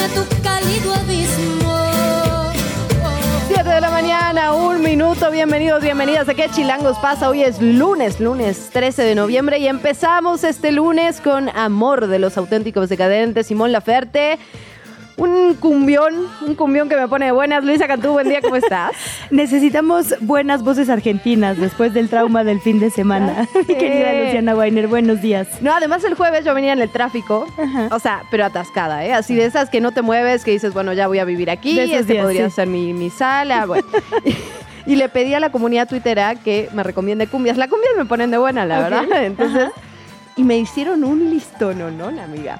A tu cálido abismo? 7 de la mañana, un minuto. Bienvenidos, bienvenidas a ¿Qué chilangos pasa? Hoy es lunes, lunes 13 de noviembre y empezamos este lunes con Amor de los auténticos decadentes, Simón Laferte. Un cumbión, un cumbión que me pone de buenas. Luisa Cantú, buen día, ¿cómo estás? Necesitamos buenas voces argentinas después del trauma del fin de semana. Mi querida Luciana Weiner, buenos días. No, además el jueves yo venía en el tráfico, o sea, pero atascada, ¿eh? Así de esas que no te mueves, que dices, bueno, ya voy a vivir aquí, este días, podría sí. ser mi, mi sala, bueno. Y, le pedí a la comunidad twittera que me recomiende cumbias. La cumbias me ponen de buena, la verdad. Entonces, y me hicieron un listón, ¿no, no, amiga?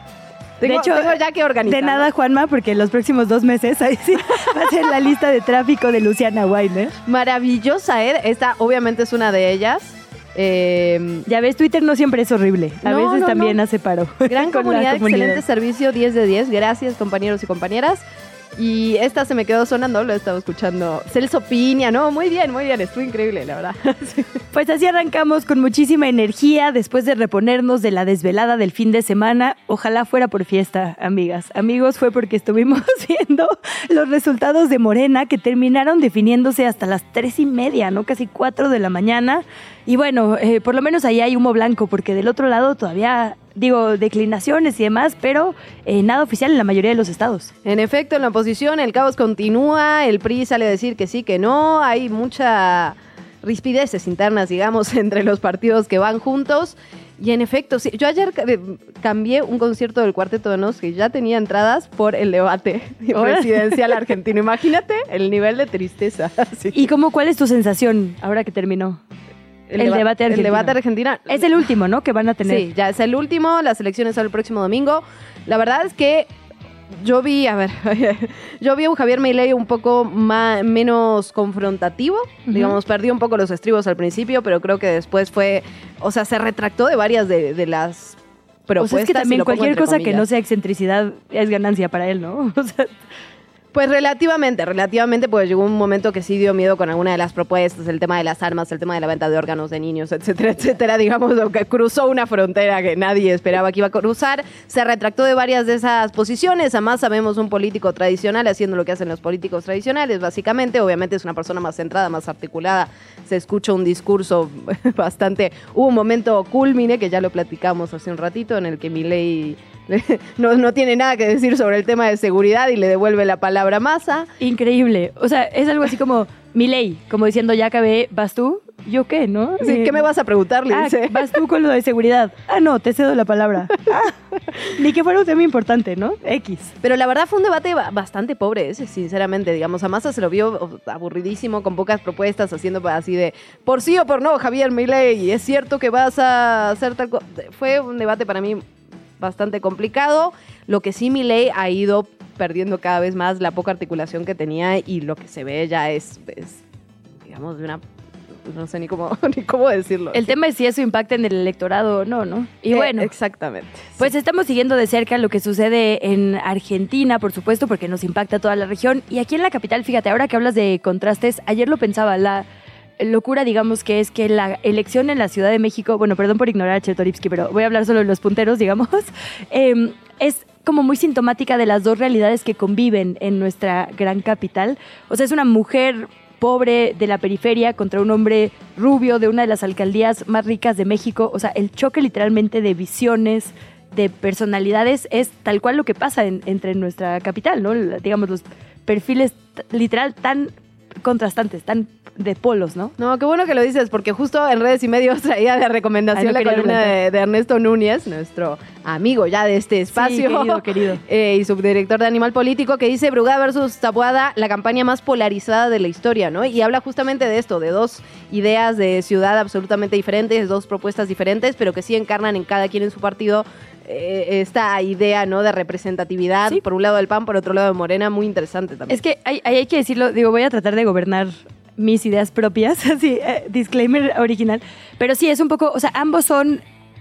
Tengo, de hecho, tengo ya que organizar. De nada, Juanma, porque los próximos dos meses ahí sí va a ser la lista de tráfico de Luciana Weiner. Maravillosa, ¿eh? Esta obviamente es una de ellas. Eh, Ya ves, Twitter no siempre es horrible. A No, veces no, también no. hace paro. Gran comunidad. excelente servicio, 10 de 10. Gracias, compañeros y compañeras. Y esta se me quedó sonando, lo he estado escuchando. Celso Piña, no, muy bien, muy bien, estuvo increíble, la verdad. Pues así arrancamos con muchísima energía después de reponernos de la desvelada del fin de semana. Ojalá fuera por fiesta, amigas. Amigos, fue porque estuvimos viendo los resultados de Morena que terminaron definiéndose hasta las tres y media, ¿no? Casi cuatro de la mañana. Y bueno, eh, por lo menos ahí hay humo blanco, porque del otro lado todavía, digo, declinaciones y demás, pero eh, nada oficial en la mayoría de los estados. En efecto, en la oposición el caos continúa, el PRI sale a decir que sí, que no, hay mucha rispideces internas, digamos, entre los partidos que van juntos. Y en efecto, sí, yo ayer eh, cambié un concierto del Cuarteto de Nos que ya tenía entradas por el debate presidencial argentino. Imagínate el nivel de tristeza. Sí. ¿Y cómo, cuál es tu sensación ahora que terminó? El, deba- debate argentino. El debate argentina. Es el último, ¿no? Que van a tener. Sí, ya es el último, las elecciones son el próximo domingo. La verdad es que yo vi, a ver, yo vi a un Javier Milei un poco ma- menos confrontativo, digamos, perdió un poco los estribos al principio, pero creo que después fue, o sea, se retractó de varias de, de las O propuestas. sea, es que también cualquier cosa que no sea excentricidad es ganancia para él, ¿no? O sea, Pues relativamente, relativamente, pues llegó un momento que sí dio miedo con alguna de las propuestas, el tema de las armas, el tema de la venta de órganos de niños, etcétera, etcétera, digamos, cruzó una frontera que nadie esperaba que iba a cruzar, se retractó de varias de esas posiciones, además sabemos un político tradicional haciendo lo que hacen los políticos tradicionales, básicamente, obviamente es una persona más centrada, más articulada, se escucha un discurso bastante, hubo un momento culmine que ya lo platicamos hace un ratito en el que Milei no, no tiene nada que decir sobre el tema de seguridad y le devuelve la palabra a Massa. increíble. O sea, es algo así como mi ley, como diciendo, ya acabé, ¿vas tú? ¿Yo qué, no? Sí, Eh, ¿Qué me vas a preguntar? Le Ah, dice. vas tú con lo de seguridad. Ah, no, te cedo la palabra. Ah, ni que fuera un tema importante, ¿no? X. Pero la verdad fue un debate ba- bastante pobre, ese, sinceramente. Digamos, a Massa se lo vio aburridísimo, con pocas propuestas, haciendo así de por sí o por no, Javier Milei, es cierto que vas a hacer tal cosa. Fue un debate para mí bastante complicado. Lo que sí Milei ha ido perdiendo cada vez más la poca articulación que tenía y lo que se ve ya es, es, digamos, de una... No sé ni cómo, ni cómo decirlo. El tema es si eso impacta en el electorado o no, ¿no? Y Eh, bueno, Exactamente. Pues estamos siguiendo de cerca lo que sucede en Argentina, por supuesto, porque nos impacta toda la región. Y aquí en la capital, fíjate, ahora que hablas de contrastes, ayer lo pensaba, la locura, digamos, que es que la elección en la Ciudad de México, bueno, perdón por ignorar a Chertorivsky, pero voy a hablar solo de los punteros, digamos, eh, es como muy sintomática de las dos realidades que conviven en nuestra gran capital. O sea, es una mujer pobre de la periferia contra un hombre rubio de una de las alcaldías más ricas de México. O sea, el choque literalmente de visiones, de personalidades, es tal cual lo que pasa en- entre nuestra capital, ¿no? Digamos, los perfiles literal tan contrastantes, tan de polos, ¿no? No, qué bueno que lo dices, porque justo en redes y medios traía de recomendación Ay, no la columna de, Ernesto Núñez, nuestro amigo ya de este espacio. querido, querido. eh, y subdirector de Animal Político, que dice Brugada versus Tabuada, la campaña más polarizada de la historia, ¿no? Y habla justamente de esto, de dos ideas de ciudad absolutamente diferentes, dos propuestas diferentes, pero que sí encarnan en cada quien en su partido eh, esta idea, ¿no? De representatividad, Sí. por un lado del PAN, por otro lado de Morena, muy interesante también. Es que hay, ahí hay que decirlo, digo, voy a tratar de gobernar mis ideas propias, así, eh, disclaimer original. Pero sí, es un poco, o sea, ambos son,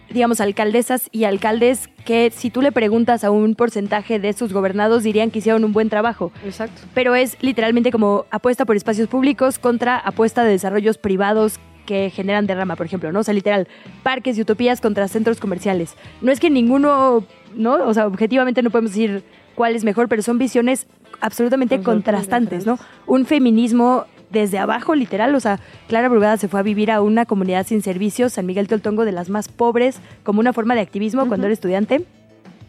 digamos, alcaldesas y alcaldes que si tú le preguntas a un porcentaje de sus gobernados dirían que hicieron un buen trabajo. Exacto. Pero es literalmente como apuesta por espacios públicos contra apuesta de desarrollos privados que generan derrama, por ejemplo, ¿no? O sea, literal, parques y utopías contra centros comerciales. No es que ninguno, ¿no? O sea, objetivamente no podemos decir cuál es mejor, pero son visiones absolutamente Absolutamente contrastantes, ¿no? Un feminismo desde abajo, literal, o sea, Clara Brugada se fue a vivir a una comunidad sin servicios, San Miguel Toltongo, de las más pobres, como una forma de activismo cuando era estudiante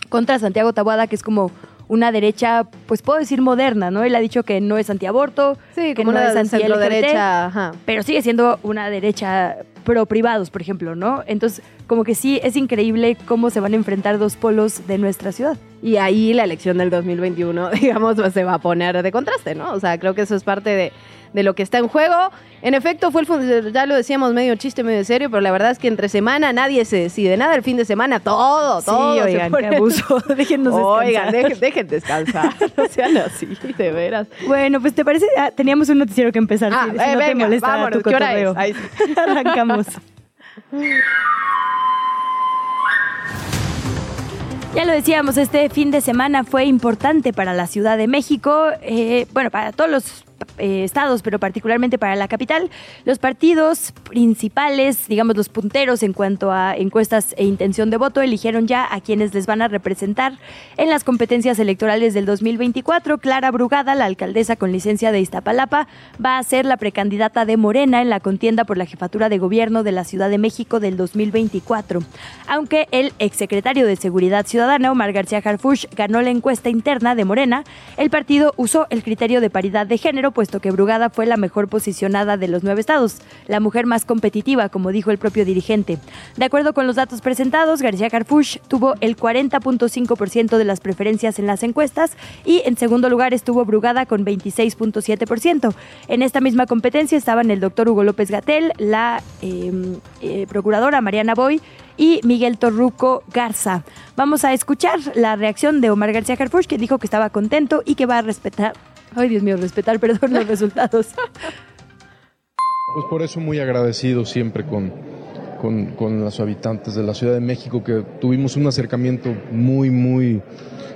contra Santiago Taboada, que es como una derecha, pues puedo decir moderna, ¿no? Él ha dicho que no es antiaborto, Sí, que como no una es anti derecha, ajá. pero sigue siendo una derecha pro privados, por ejemplo, ¿no? Entonces, como que sí es increíble cómo se van a enfrentar dos polos de nuestra ciudad. Y ahí la elección del 2021, digamos, pues, se va a poner de contraste, ¿no? O sea, creo que eso es parte de, de lo que está en juego. En efecto, fue el ya lo decíamos medio chiste, medio serio, pero la verdad es que entre semana nadie se decide nada. El fin de semana todo, todo. sí, oigan, qué abuso. Déjennos Oigan, descansar. dejen, dejen descansar. No sean así, de veras. Bueno, pues te parece, Ah, teníamos un noticiero que empezar. Ah, si, si eh, no te venga, molesta vámonos, tu ¿qué hora es? cotorreo. Ahí sí. Arrancamos. Ya lo decíamos, este fin de semana fue importante para la Ciudad de México, eh, bueno, para todos los eh, estados, pero particularmente para la capital. Los partidos principales, digamos los punteros en cuanto a encuestas e intención de voto, eligieron ya a quienes les van a representar en las competencias electorales del 2024. Clara Brugada, la alcaldesa con licencia de Iztapalapa, va a ser la precandidata de Morena en la contienda por la jefatura de gobierno de la Ciudad de México del 2024. Aunque el exsecretario de Seguridad Ciudadana, Omar García Harfush, ganó la encuesta interna de Morena, el partido usó el criterio de paridad de género, puesto que Brugada fue la mejor posicionada de los nueve estados, la mujer más competitiva, como dijo el propio dirigente. De acuerdo con los datos presentados, García Harfush tuvo el 40.5% de las preferencias en las encuestas y en segundo lugar estuvo Brugada con 26.7%. En esta misma competencia estaban el doctor Hugo López Gatel, la eh, eh, procuradora Mariana Boy y Miguel Torruco Garza. Vamos a escuchar la reacción de Omar García Harfuch, que dijo que estaba contento y que va a respetar, ay Dios mío, respetar, perdón, los resultados. Pues por eso muy agradecido siempre con, con, con los habitantes de la Ciudad de México, que tuvimos un acercamiento muy, muy,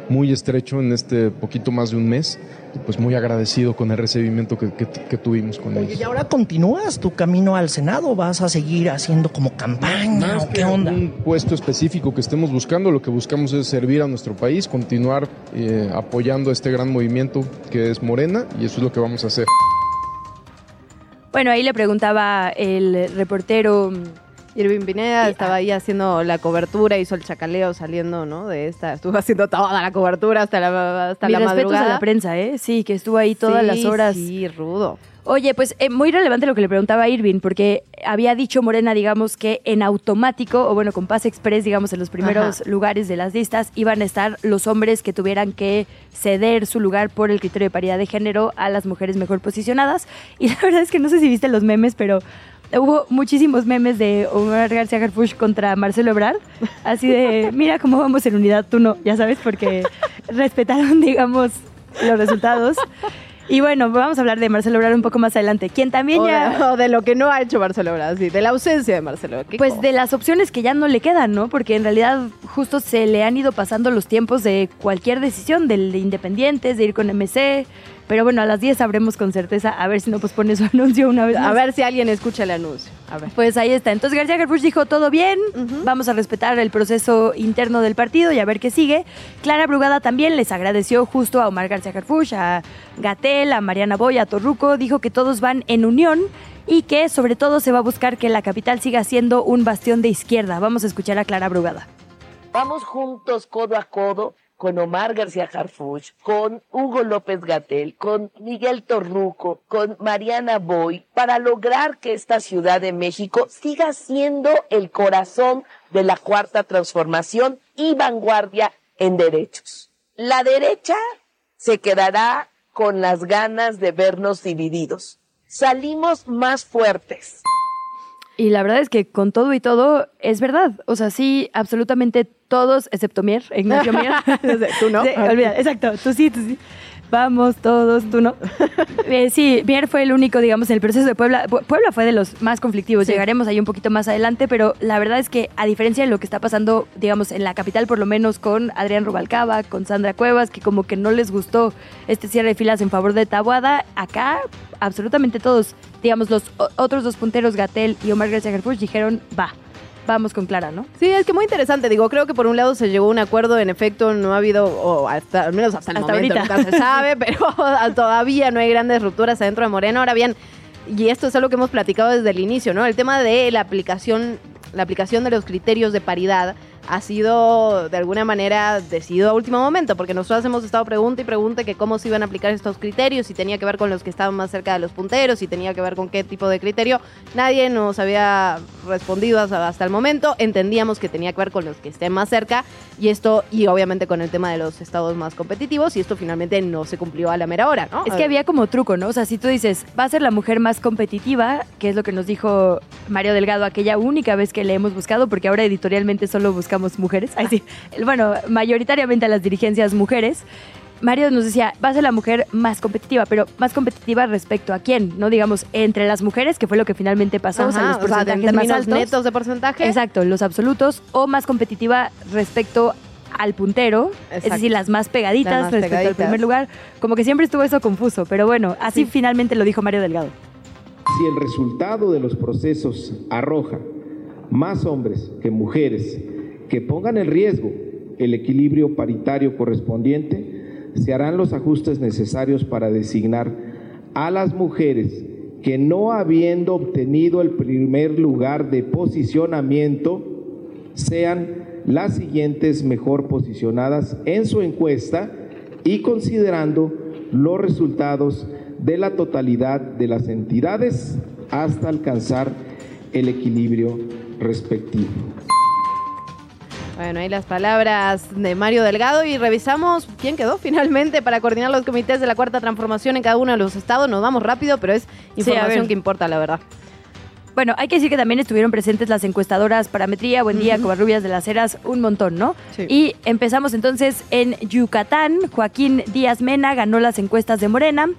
muy estrecho en este poquito más de un mes. Y pues muy agradecido con el recibimiento que, que- que tuvimos con Oye, ellos. y ahora continúas tu camino al Senado, vas a seguir haciendo como campaña Más o que qué onda. un puesto específico que estemos buscando, lo que buscamos es servir a nuestro país, continuar eh, apoyando este gran movimiento que es Morena y eso es lo que vamos a hacer. Bueno, ahí le preguntaba el reportero Irving Pineda Y- estaba ahí haciendo la cobertura, hizo el chacaleo saliendo, ¿no? De esta, estuvo haciendo toda la cobertura hasta la, hasta la madrugada. a la prensa, ¿eh? Sí, que estuvo ahí todas Sí, las horas. Sí, rudo. Oye, pues eh, muy relevante lo que le preguntaba a Irving, porque había dicho Morena, digamos, que en automático, o bueno, con Paz Express, digamos, en los primeros Ajá. lugares de las listas, iban a estar los hombres que tuvieran que ceder su lugar por el criterio de paridad de género a las mujeres mejor posicionadas. Y la verdad es que no sé si viste los memes, pero hubo muchísimos memes de Omar García Harfuch contra Marcelo Ebrard, así de, mira cómo vamos en unidad, tú no, ya sabes, porque respetaron, digamos, los resultados. Y bueno, vamos a hablar de Marcelo Ebrard un poco más adelante, quien también O ya... de, o de lo que no ha hecho Marcelo Ebrard, sí, de la ausencia de Marcelo. Pues cosa. de las opciones que ya no le quedan, ¿no? Porque en realidad justo se le han ido pasando los tiempos de cualquier decisión, del de Independientes, de ir con MC. Pero bueno, a las 10 sabremos con certeza, a ver si no pospone su anuncio una vez más. A ver si alguien escucha el anuncio. A ver. Pues ahí está. Entonces García Harfuch dijo, todo bien, vamos a respetar el proceso interno del partido y a ver qué sigue. Clara Brugada también les agradeció justo a Omar García Harfuch, a Gatel, a Mariana Boy, a Torruco, dijo que todos van en unión y que sobre todo se va a buscar que la capital siga siendo un bastión de izquierda. Vamos a escuchar a Clara Brugada. Vamos juntos, codo a codo, con Omar García Harfuch, con Hugo López Gatel, con Miguel Torruco, con Mariana Boy, para lograr que esta Ciudad de México siga siendo el corazón de la cuarta transformación y vanguardia en derechos. La derecha se quedará con las ganas de vernos divididos. Salimos más fuertes. Y la verdad es que con todo y todo es verdad. O sea, sí, absolutamente todos, excepto Mier, Ignacio Mier. Tú no. Sí, olvida, exacto, tú sí, tú sí. Vamos todos, tú no. Eh, sí, Mier fue el único, digamos, en el proceso de Puebla. Pu- Puebla fue de los más conflictivos. Llegaremos ahí un poquito más adelante, pero la verdad es que, a diferencia de lo que está pasando, digamos, en la capital, por lo menos con Adrián Rubalcaba, con Sandra Cuevas, que como que no les gustó este cierre de filas en favor de Tabuada, acá absolutamente todos, digamos, los otros dos punteros, Gatel y Omar García Harfuch, dijeron, va, vamos con Clara, ¿no? Sí, es que muy interesante. Digo, creo que por un lado se llegó a un acuerdo. En efecto, no ha habido, o hasta, al menos hasta el Hasta momento, ahorita. nunca se sabe, pero todavía no hay grandes rupturas adentro de Morena. Ahora bien, y esto es algo que hemos platicado desde el inicio, ¿no? El tema de la aplicación, la aplicación de los criterios de paridad ha sido de alguna manera decidido a último momento, porque nosotros hemos estado pregunta y pregunta que cómo se iban a aplicar estos criterios, si tenía que ver con los que estaban más cerca de los punteros, si tenía que ver con qué tipo de criterio. Nadie nos había respondido hasta, hasta el momento. Entendíamos que tenía que ver con los que estén más cerca y esto, y obviamente con el tema de los estados más competitivos, y esto finalmente no se cumplió a la mera hora, ¿no? Es que había como truco, ¿no? O sea, si tú dices, va a ser la mujer más competitiva, que es lo que nos dijo Mario Delgado aquella única vez que le hemos buscado, porque ahora editorialmente solo buscamos mujeres. Ay, sí. Bueno, mayoritariamente a las dirigencias mujeres. Mario nos decía, va a ser la mujer más competitiva, pero más competitiva respecto a quién, ¿no? Digamos, entre las mujeres, que fue lo que finalmente pasó, o sea, Ajá, los o sea, en porcentajes más altos. netos de porcentaje. Exacto, los absolutos, o más competitiva respecto al puntero, es decir, las más pegaditas Las más respecto al primer lugar. Como que siempre estuvo eso confuso, pero bueno, así finalmente lo dijo Mario Delgado. Si el resultado de los procesos arroja más hombres que mujeres que pongan en riesgo el equilibrio paritario correspondiente, se harán los ajustes necesarios para designar a las mujeres que no habiendo obtenido el primer lugar de posicionamiento, sean las siguientes mejor posicionadas en su encuesta y considerando los resultados de la totalidad de las entidades hasta alcanzar el equilibrio respectivo. Bueno, ahí las palabras de Mario Delgado y revisamos quién quedó finalmente para coordinar los comités de la cuarta transformación en cada uno de los estados. Nos vamos rápido, pero es información que importa, la verdad. Bueno, hay que decir que también estuvieron presentes las encuestadoras Parametría, Buen Día, Covarrubias de las Heras, un montón, ¿no? Sí. Y empezamos entonces en Yucatán. Joaquín Díaz Mena ganó las encuestas de Morena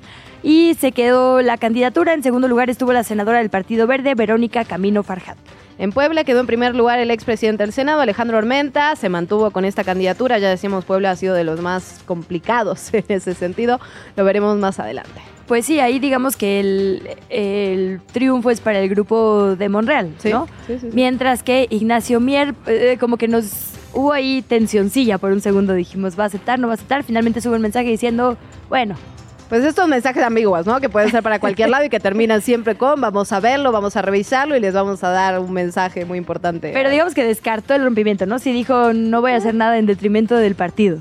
y se quedó la candidatura. En segundo lugar estuvo la senadora del Partido Verde, Verónica Camino Farjat. En Puebla quedó en primer lugar el expresidente del Senado, Alejandro Ormenta, se mantuvo con esta candidatura, ya decíamos Puebla ha sido de los más complicados en ese sentido, lo veremos más adelante. Pues sí, ahí digamos que el, el triunfo es para el grupo de Monreal, Sí, ¿no? sí, sí, sí. Mientras que Ignacio Mier, eh, como que nos hubo ahí tensioncilla por un segundo, dijimos, ¿va a aceptar, no va a aceptar? Finalmente sube un mensaje diciendo, bueno, Pues estos mensajes ambiguos, ¿no? Que pueden ser para cualquier lado y que terminan siempre con vamos a verlo, vamos a revisarlo y les vamos a dar un mensaje muy importante. pero digamos que descartó el rompimiento, ¿no? Sí dijo, no voy a hacer nada en detrimento del partido.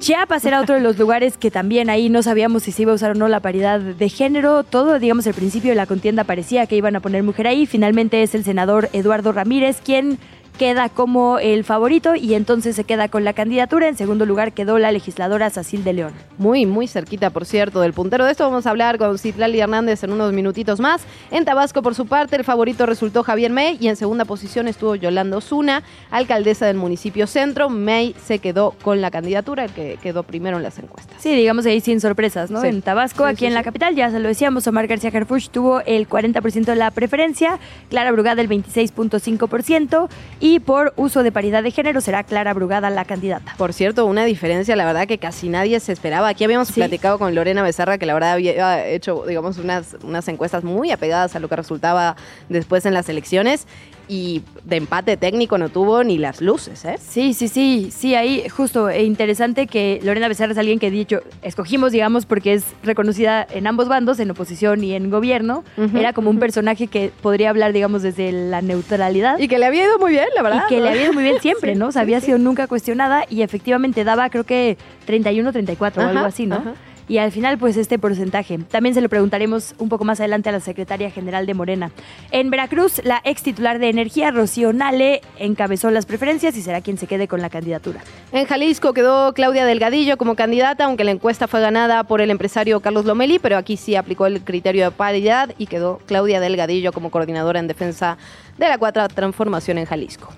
Chiapas era otro de los lugares que también ahí no sabíamos si se iba a usar o no la paridad de género. Todo, digamos, al principio de la contienda parecía que iban a poner mujer ahí. Finalmente es el senador Eduardo Ramírez quien queda como el favorito y entonces se queda con la candidatura. En segundo lugar quedó la legisladora Sacil de León. Muy, muy cerquita, por cierto, del puntero. De esto vamos a hablar con Citlali Hernández en unos minutitos más. En Tabasco, por su parte, el favorito resultó Javier May y en segunda posición estuvo Yolanda Osuna, alcaldesa del municipio centro. May se quedó con la candidatura, el que quedó primero en las encuestas. Sí, digamos ahí sin sorpresas, ¿no? Sí. En Tabasco, Sí, aquí sí, en la capital, ya se lo decíamos, Omar García Harfuch tuvo el 40% de la preferencia, Clara Brugada el 26.5% y por uso de paridad de género será Clara Brugada la candidata. Por cierto, una diferencia, la verdad, que casi nadie se esperaba. Aquí habíamos Sí. platicado con Lorena Becerra, que la verdad había hecho, digamos, unas, unas encuestas muy apegadas a lo que resultaba después en las elecciones. Y de empate técnico no tuvo ni las luces, ¿eh? Sí, sí, sí, sí, ahí justo e interesante que Lorena Becerra es alguien que dicho, escogimos, digamos, porque es reconocida en ambos bandos, en oposición y en gobierno. Era como un personaje que podría hablar, digamos, desde la neutralidad. Y que le había ido muy bien, la verdad. Y que le había ido muy bien siempre, Sí, ¿no? O sea, había sí. sido nunca cuestionada y efectivamente daba, creo que 31, 34 o Ajá, algo así, ¿no? ajá. Y al final, pues este porcentaje. También se lo preguntaremos un poco más adelante a la secretaria general de Morena. En Veracruz, la ex titular de Energía, Rocío Nale, encabezó las preferencias y será quien se quede con la candidatura. En Jalisco quedó Claudia Delgadillo como candidata, aunque la encuesta fue ganada por el empresario Carlos Lomelí, pero aquí sí aplicó el criterio de paridad y quedó Claudia Delgadillo como coordinadora en defensa de la cuarta transformación en Jalisco.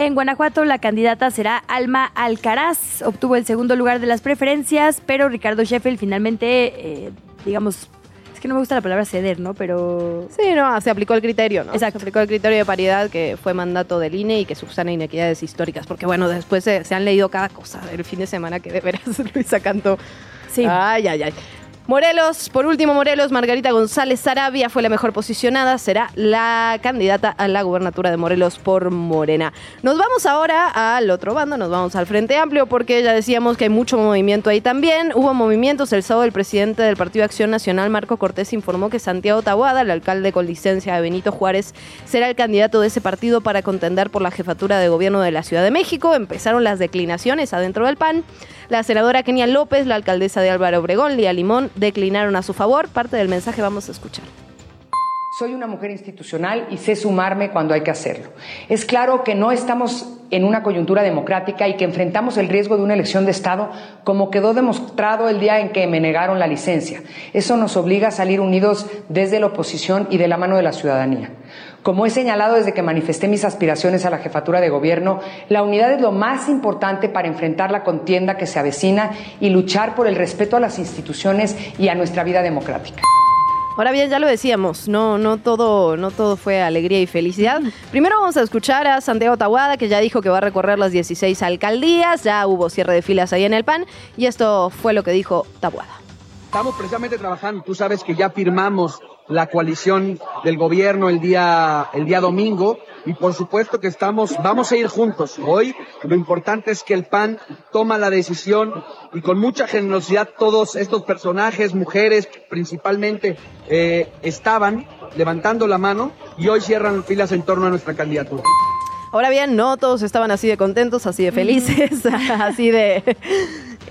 En Guanajuato, la candidata será Alma Alcaraz. Obtuvo el segundo lugar de las preferencias, pero Ricardo Sheffield finalmente, eh, digamos, es que no me gusta la palabra ceder, ¿no? Pero Sí, no, se aplicó el criterio, ¿no? Exacto. Se aplicó el criterio de paridad que fue mandato del INE y que subsana inequidades históricas, porque bueno, después se, se han leído cada cosa el fin de semana que de veras Luisa cantó. sí. Ay, ay, ay. Morelos, por último, Morelos, Margarita González Sarabia fue la mejor posicionada, será la candidata a la gubernatura de Morelos por Morena. Nos vamos ahora al otro bando, nos vamos al Frente Amplio, porque ya decíamos que hay mucho movimiento ahí también. Hubo movimientos, el sábado el presidente del Partido Acción Nacional, Marco Cortés, informó que Santiago Tabuada, el alcalde con licencia de Benito Juárez, será el candidato de ese partido para contender por la jefatura de gobierno de la Ciudad de México. Empezaron las declinaciones adentro del PAN. La senadora Kenia López, la alcaldesa de Álvaro Obregón, Lía Limón, declinaron a su favor. Parte del mensaje vamos a escuchar. Soy una mujer institucional y sé sumarme cuando hay que hacerlo. Es claro que no estamos en una coyuntura democrática y que enfrentamos el riesgo de una elección de Estado como quedó demostrado el día en que me negaron la licencia. Eso nos obliga a salir unidos desde la oposición y de la mano de la ciudadanía. Como he señalado desde que manifesté mis aspiraciones a la jefatura de gobierno, la unidad es lo más importante para enfrentar la contienda que se avecina y luchar por el respeto a las instituciones y a nuestra vida democrática. Ahora bien, ya lo decíamos, no, no, todo, no todo fue alegría y felicidad. Primero vamos a escuchar a Santiago Tahuada, que ya dijo que va a recorrer las 16 alcaldías, ya hubo cierre de filas ahí en el PAN, y esto fue lo que dijo Tahuada. Estamos precisamente trabajando, tú sabes que ya firmamos la coalición del gobierno el día, el día domingo y por supuesto que estamos, vamos a ir juntos. Hoy lo importante es que el PAN toma la decisión y con mucha generosidad todos estos personajes, mujeres principalmente, eh, estaban levantando la mano y hoy cierran filas en torno a nuestra candidatura. Ahora bien, no todos estaban así de contentos, así de felices, así de...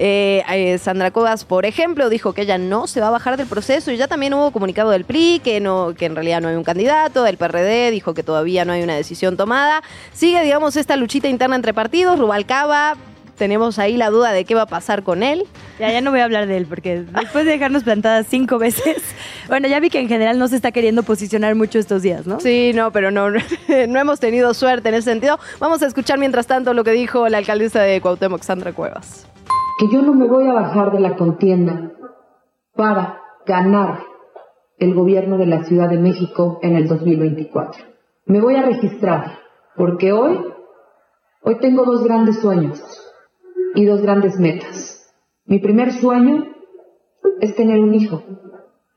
Eh, eh, Sandra Covas, por ejemplo, dijo que ella no se va a bajar del proceso y ya también hubo comunicado del PRI que no, que en realidad no hay un candidato, el PRD dijo que todavía no hay una decisión tomada. Sigue, digamos, esta luchita interna entre partidos. Rubalcaba, tenemos ahí la duda de qué va a pasar con él. Ya, ya no voy a hablar de él, porque después de dejarnos plantadas cinco veces, bueno, ya vi que en general no se está queriendo posicionar mucho estos días, ¿no? Sí, no, pero no, no hemos tenido suerte en ese sentido. Vamos a escuchar mientras tanto lo que dijo la alcaldesa de Cuauhtémoc, Sandra Cuevas. Que yo no me voy a bajar de la contienda para ganar el gobierno de la Ciudad de México en el 2024. Me voy a registrar porque hoy, hoy tengo dos grandes sueños y dos grandes metas. Mi primer sueño es tener un hijo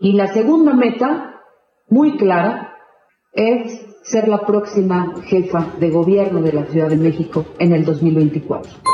y la segunda meta, muy clara, es ser la próxima jefa de gobierno de la Ciudad de México en el 2024.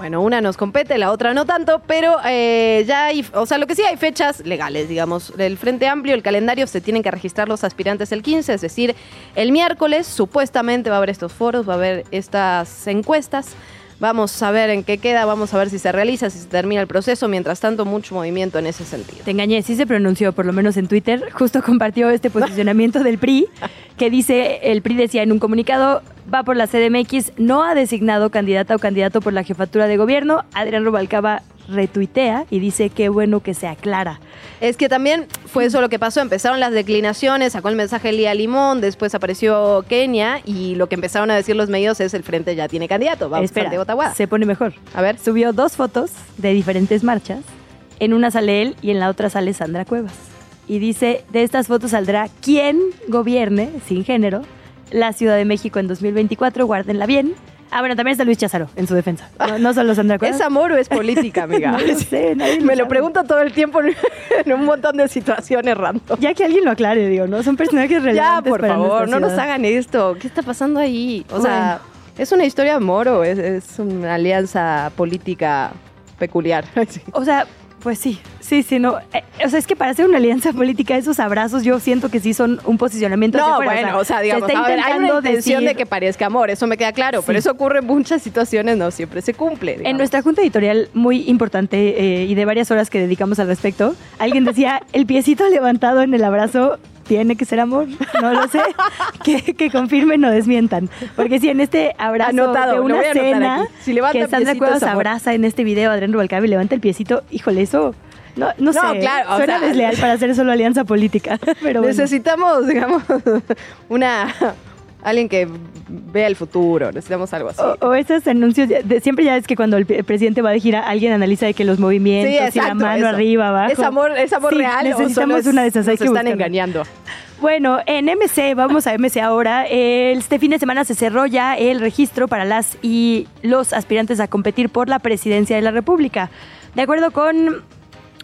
Bueno, una nos compete, la otra no tanto, pero eh, ya hay, o sea, lo que sí hay fechas legales, digamos. El Frente Amplio, el calendario, se tienen que registrar los aspirantes el 15, es decir, el miércoles supuestamente va a haber estos foros, va a haber estas encuestas. Vamos a ver en qué queda, vamos a ver si se realiza, si se termina el proceso. Mientras tanto, mucho movimiento en ese sentido. Te engañé, sí se pronunció, por lo menos en Twitter. Justo compartió este posicionamiento del PRI, que dice, el PRI decía en un comunicado, va por la CDMX, no ha designado candidata o candidato por la jefatura de gobierno. Adrián Rubalcaba retuitea y dice qué bueno que se aclara. Es que también fue eso lo que pasó. Empezaron las declinaciones, sacó el mensaje Lía Limón, después apareció Kenia y lo que empezaron a decir los medios es el frente ya tiene candidato. Vamos, Espera, Tahuada. se pone mejor. A ver. Subió dos fotos de diferentes marchas. En una sale él y en la otra sale Sandra Cuevas. Y dice, de estas fotos saldrá quién gobierne, sin género, la Ciudad de México en 2024, guárdenla bien. Ah, bueno, también está Luis Cházaro en su defensa. No, no solo Sandra Cuevas. ¿Es amor o es política, amiga? No lo sé, nadie Me lo pregunto todo el tiempo en- un montón de situaciones random. Ya que alguien lo aclare, digo, ¿no? Son personajes Ya, relevantes por para favor, no nos hagan esto. ¿Qué está pasando ahí? O sea, es una historia de amor o es, es una alianza política peculiar. Sí. O sea, pues sí, sí, sí, no. Eh, o sea, es que para hacer una alianza política, esos abrazos yo siento que sí son un posicionamiento No, afuera. bueno, o sea, se digamos, está a ver, hay una intentando intención de que parezca amor, eso me queda claro, pero eso ocurre en muchas situaciones, no siempre se cumple. En nuestra junta editorial muy importante eh, y de varias horas que dedicamos al respecto, alguien decía, el piecito levantado en el abrazo tiene que ser amor. No lo sé. que, que confirmen o desmientan. Porque si en este abrazo Anotado, de una cena. Si que Sandra Cuevas abraza en este video a Adrián Rubalcaba y levanta el piecito, híjole, eso... No, no, No, sé, claro, o suena sea, desleal para hacer solo alianza política. Pero bueno. Necesitamos, digamos, una alguien que vea el futuro, necesitamos algo así. O, o esos anuncios, de- siempre ya es que cuando el presidente va de gira, alguien analiza de que los movimientos Sí, y la exacto, mano eso. arriba, abajo. ¿Es amor, es amor Sí, real o solo Necesitamos es- una de esas. hay nos que están engañando. Bueno, en MC, vamos a MC ahora. Este fin de semana se cerró ya el registro para las y los aspirantes a competir por la presidencia de la República. De acuerdo con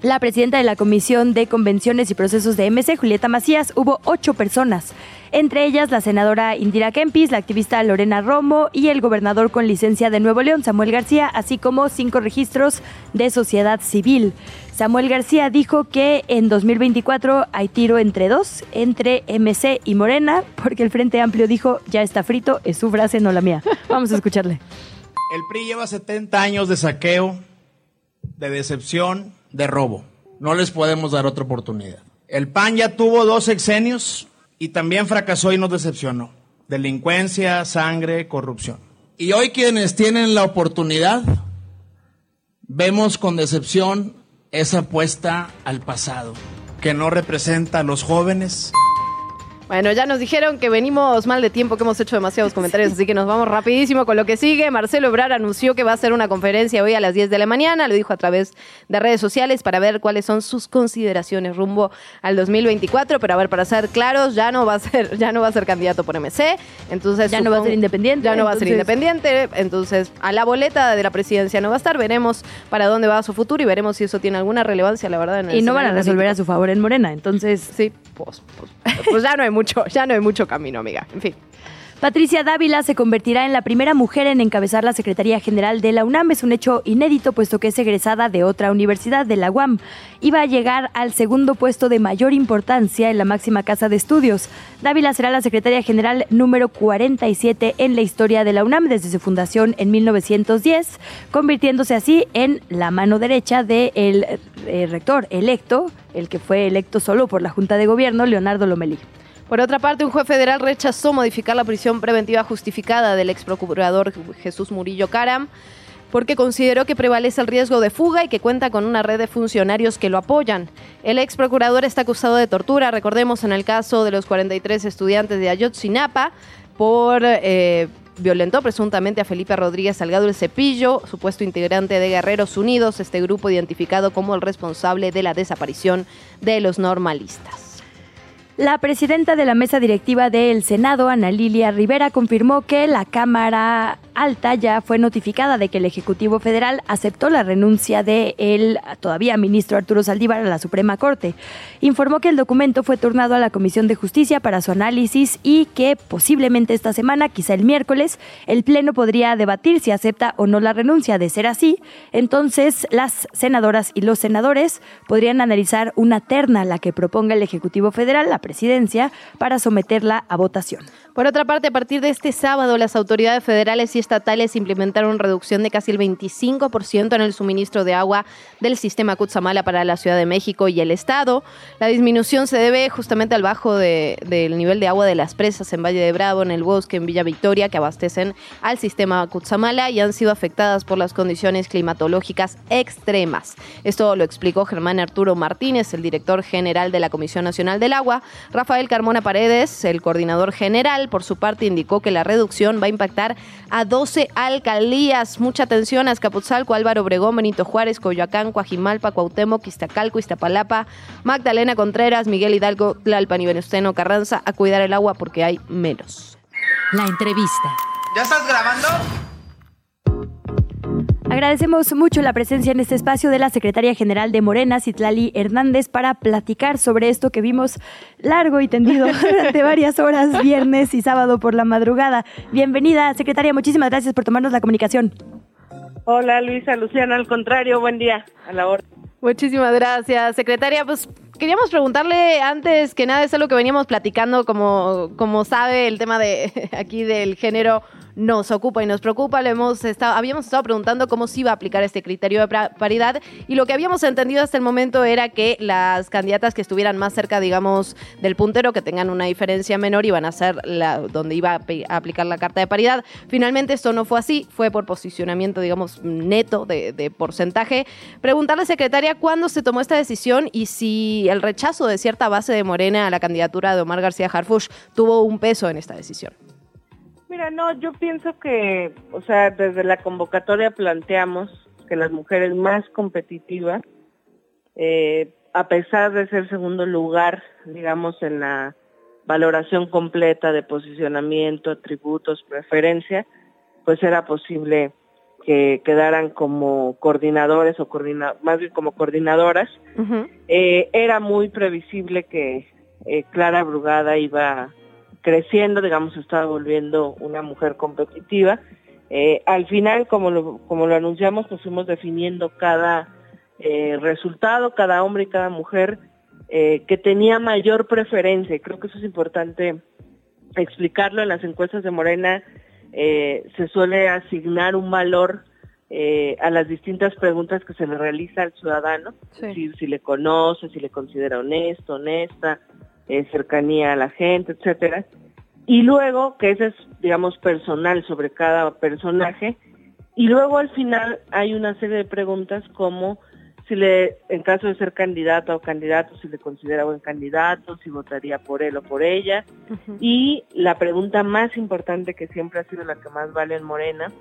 la presidenta de la Comisión de Convenciones y Procesos de MC, Julieta Macías, hubo ocho personas. Entre ellas la senadora Indira Kempis, la activista Lorena Romo y el gobernador con licencia de Nuevo León, Samuel García, así como cinco registros de sociedad civil. Samuel García dijo que en 2024 hay tiro entre dos, entre MC y Morena, porque el Frente Amplio dijo, ya está frito, es su frase, no la mía. Vamos a escucharle. El PRI lleva 70 años de saqueo, de decepción, de robo. No les podemos dar otra oportunidad. El PAN ya tuvo dos sexenios y también fracasó y nos decepcionó. Delincuencia, sangre, corrupción. Y hoy quienes tienen la oportunidad, vemos con decepción esa apuesta al pasado, que no representa a los jóvenes, Bueno, ya nos dijeron que venimos mal de tiempo, que hemos hecho demasiados comentarios, así que nos vamos rapidísimo con lo que sigue. Marcelo Ebrard anunció que va a hacer una conferencia hoy a las 10 de la mañana, lo dijo a través de redes sociales para ver cuáles son sus consideraciones rumbo al 2024, pero a ver, para ser claros, ya no va a ser, ya no va a ser candidato por MC, entonces Ya no va a ser independiente, Ya no va a ser independiente, entonces a la boleta de la presidencia no va a estar, veremos para dónde va su futuro y veremos si eso tiene alguna relevancia, la verdad. En el Y no van a resolver a su favor en Morena, entonces... Sí, pues, pues, pues ya no hay mucho, ya no hay mucho camino, amiga. En fin. Patricia Dávila se convertirá en la primera mujer en encabezar la Secretaría General de la UNAM. Es un hecho inédito, puesto que es egresada de otra universidad, de la UAM. Iba a llegar al segundo puesto de mayor importancia en la máxima casa de estudios. Dávila será la secretaria general número 47 en la historia de la UNAM desde su fundación en 1910, convirtiéndose así en la mano derecha del eh, rector electo, el que fue electo solo por la Junta de Gobierno, Leonardo Lomelí. Por otra parte, un juez federal rechazó modificar la prisión preventiva justificada del ex procurador Jesús Murillo Caram porque consideró que prevalece el riesgo de fuga y que cuenta con una red de funcionarios que lo apoyan. El ex procurador está acusado de tortura, recordemos en el caso de los 43 estudiantes de Ayotzinapa, por... eh, violentó presuntamente a Felipe Rodríguez Salgado el Cepillo, supuesto integrante de Guerreros Unidos, este grupo identificado como el responsable de la desaparición de los normalistas. La presidenta de la mesa directiva del Senado, Ana Lilia Rivera, confirmó que la Cámara Alta ya fue notificada de que el Ejecutivo Federal aceptó la renuncia de el todavía ministro Arturo Saldívar a la Suprema Corte. Informó que el documento fue turnado a la Comisión de Justicia para su análisis y que posiblemente esta semana, quizá el miércoles, el Pleno podría debatir si acepta o no la renuncia. De ser así, entonces las senadoras y los senadores podrían analizar una terna, la que proponga el Ejecutivo Federal, la presidencia, para someterla a votación. Por otra parte, a partir de este sábado, las autoridades federales y estatales implementaron reducción de casi el 25% en el suministro de agua del sistema Cutzamala para la Ciudad de México y el Estado. La disminución se debe justamente al bajo de- del nivel de agua de las presas en Valle de Bravo, en el Bosque, en Villa Victoria, que abastecen al sistema Cutzamala y han sido afectadas por las condiciones climatológicas extremas. Esto lo explicó Germán Arturo Martínez, el director general de la Comisión Nacional del Agua. Rafael Carmona Paredes, el coordinador general, por su parte indicó que la reducción va a impactar a 12 alcaldías. Mucha atención a Azcapotzalco, Álvaro Obregón, Benito Juárez, Coyoacán, Coajimalpa, Cuauhtémoc, Iztacalco, Iztapalapa, Magdalena Contreras, Miguel Hidalgo, Tlalpan y Venustiano Carranza a cuidar el agua porque hay menos. La entrevista. ¿Ya estás grabando? Agradecemos mucho la presencia en este espacio de la Secretaria General de Morena, Citlali Hernández, para platicar sobre esto que vimos largo y tendido durante varias horas, viernes y sábado por la madrugada. Bienvenida, Secretaria, muchísimas gracias por tomarnos la comunicación. Hola Luisa, Luciana, al contrario, buen día, a la hora. Muchísimas gracias, secretaria. Pues queríamos preguntarle antes que nada, es algo que veníamos platicando, como, como sabe, el tema de aquí del género nos ocupa y nos preocupa. Le hemos estado, habíamos estado preguntando cómo se iba a aplicar este criterio de paridad y lo que habíamos entendido hasta el momento era que las candidatas que estuvieran más cerca, digamos, del puntero, que tengan una diferencia menor, iban a ser donde iba a, aplicar la carta de paridad. Finalmente esto no fue así, fue por posicionamiento, digamos, neto de, de porcentaje. Preguntarle, secretaria, cuándo se tomó esta decisión y si el rechazo de cierta base de Morena a la candidatura de Omar García Harfush tuvo un peso en esta decisión. Mira, no, yo pienso que, o sea, desde la convocatoria planteamos que las mujeres más competitivas, eh, a pesar de ser segundo lugar, digamos, en la valoración completa de posicionamiento, atributos, preferencia, pues era posible que quedaran como coordinadores o coordina más bien como coordinadoras. eh, era muy previsible que eh, Clara Brugada iba creciendo, digamos, estaba volviendo una mujer competitiva. Eh, al final, como lo, como lo anunciamos, pues fuimos definiendo cada eh, resultado, cada hombre y cada mujer eh, que tenía mayor preferencia. Y creo que eso es importante explicarlo. En las encuestas de Morena se suele asignar un valor a las distintas preguntas que se le realiza al ciudadano, es decir, si le conoce, si le considera honesto, honesta, eh, cercanía a la gente, etcétera. Y luego, que ese es, digamos, personal sobre cada personaje. Y luego al final hay una serie de preguntas como si le, en caso de ser candidata o candidato, si le considera buen candidato, si votaría por él o por ella. Y la pregunta más importante que siempre ha sido la que más vale en Morena,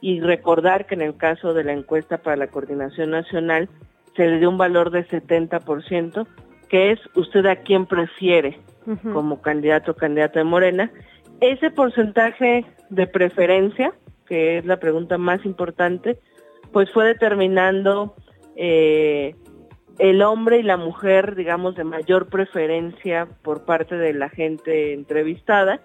y recordar que en el caso de la encuesta para la coordinación nacional se le dio un valor de 70%, que es usted a quién prefiere como candidato o candidata de Morena. Ese porcentaje de preferencia, que es la pregunta más importante, pues fue determinando eh, el hombre y la mujer, digamos, de mayor preferencia por parte de la gente entrevistada.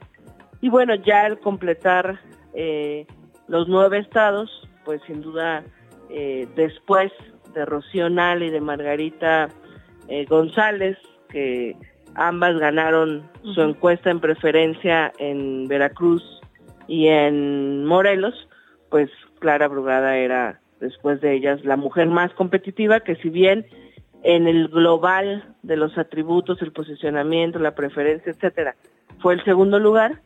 Y bueno, ya al completar eh, los nueve estados, pues sin duda eh, después de Rocío y de Margarita eh, González, que ambas ganaron su encuesta en preferencia en Veracruz y en Morelos, pues Clara Brugada era después de ellas la mujer más competitiva, que si bien en el global de los atributos, el posicionamiento, la preferencia, etcétera, fue el segundo lugar,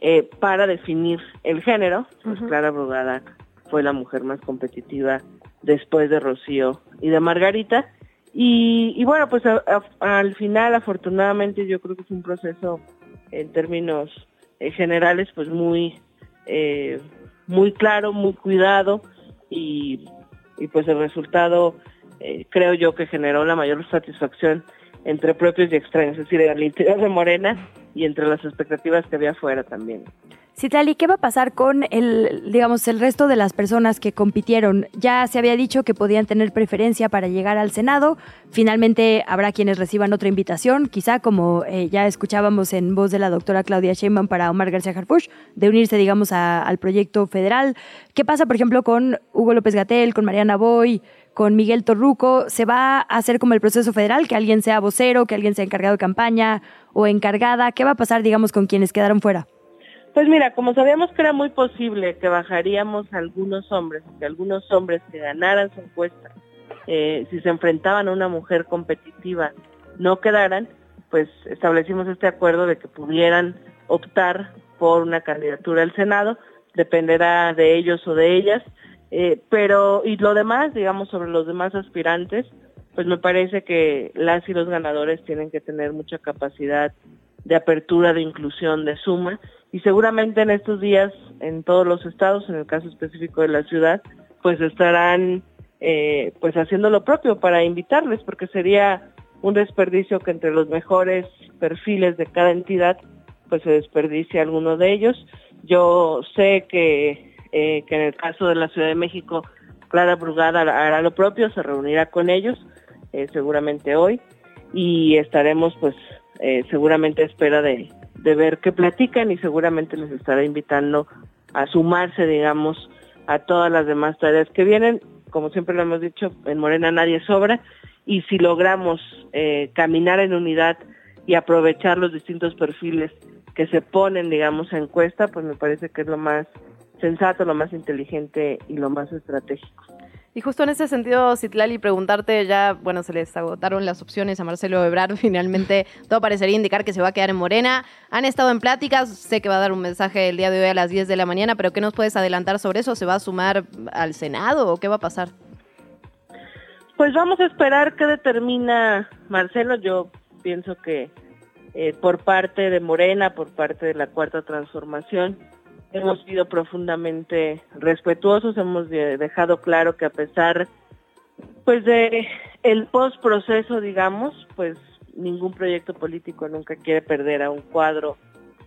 eh, para definir el género, pues Clara Brugada fue la mujer más competitiva después de Rocío y de Margarita, y, bueno, pues al final, afortunadamente, yo creo que es un proceso en términos eh, generales, pues muy, eh, muy claro, muy cuidado y, pues el resultado eh, creo yo que generó la mayor satisfacción entre propios y extraños, es decir, el interior de Morena y entre las expectativas que había afuera también. Citlali, ¿qué va a pasar con el, digamos, el resto de las personas que compitieron? Ya se había dicho que podían tener preferencia para llegar al Senado. Finalmente habrá quienes reciban otra invitación, quizá como eh, ya escuchábamos en voz de la doctora Claudia Sheinbaum para Omar García Harfuch, de unirse, digamos, al proyecto federal. ¿Qué pasa, por ejemplo, con Hugo López Gatel, con Mariana Boy, con Miguel Torruco? ¿Se va a hacer como el proceso federal, que alguien sea vocero, que alguien sea encargado de campaña o encargada? ¿Qué va a pasar, digamos, con quienes quedaron fuera? Pues mira, como sabíamos que era muy posible que bajaríamos algunos hombres, que algunos hombres que ganaran su encuesta, eh, si se enfrentaban a una mujer competitiva, no quedaran, pues establecimos este acuerdo de que pudieran optar por una candidatura al Senado, dependerá de ellos o de ellas, eh, pero y lo demás, digamos, sobre los demás aspirantes, pues me parece que las y los ganadores tienen que tener mucha capacidad de apertura, de inclusión, de suma, y seguramente en estos días en todos los estados, en el caso específico de la ciudad, pues estarán eh, pues haciendo lo propio para invitarles, porque sería un desperdicio que entre los mejores perfiles de cada entidad, pues se desperdicie alguno de ellos. Yo sé que, eh, que en el caso de la Ciudad de México, Clara Brugada hará lo propio, se reunirá con ellos eh, seguramente hoy y estaremos pues eh, seguramente a espera de, de ver qué platican y seguramente les estará invitando a sumarse, digamos, a todas las demás tareas que vienen. Como siempre lo hemos dicho, en Morena nadie sobra y si logramos eh, caminar en unidad y aprovechar los distintos perfiles que se ponen, digamos, a encuesta, pues me parece que es lo más sensato, lo más inteligente y lo más estratégico. Y justo en ese sentido, Citlali, preguntarte ya, bueno, se les agotaron las opciones a Marcelo Ebrard, finalmente todo parecería indicar que se va a quedar en Morena. Han estado en pláticas, sé que va a dar un mensaje el día de hoy a las 10 de la mañana, pero ¿qué nos puedes adelantar sobre eso? ¿Se va a sumar al Senado o qué va a pasar? Pues vamos a esperar qué determina Marcelo. Yo pienso que eh, por parte de Morena, por parte de la Cuarta Transformación, hemos sido profundamente respetuosos, hemos dejado claro que a pesar pues de el post proceso, digamos, pues ningún proyecto político nunca quiere perder a un cuadro,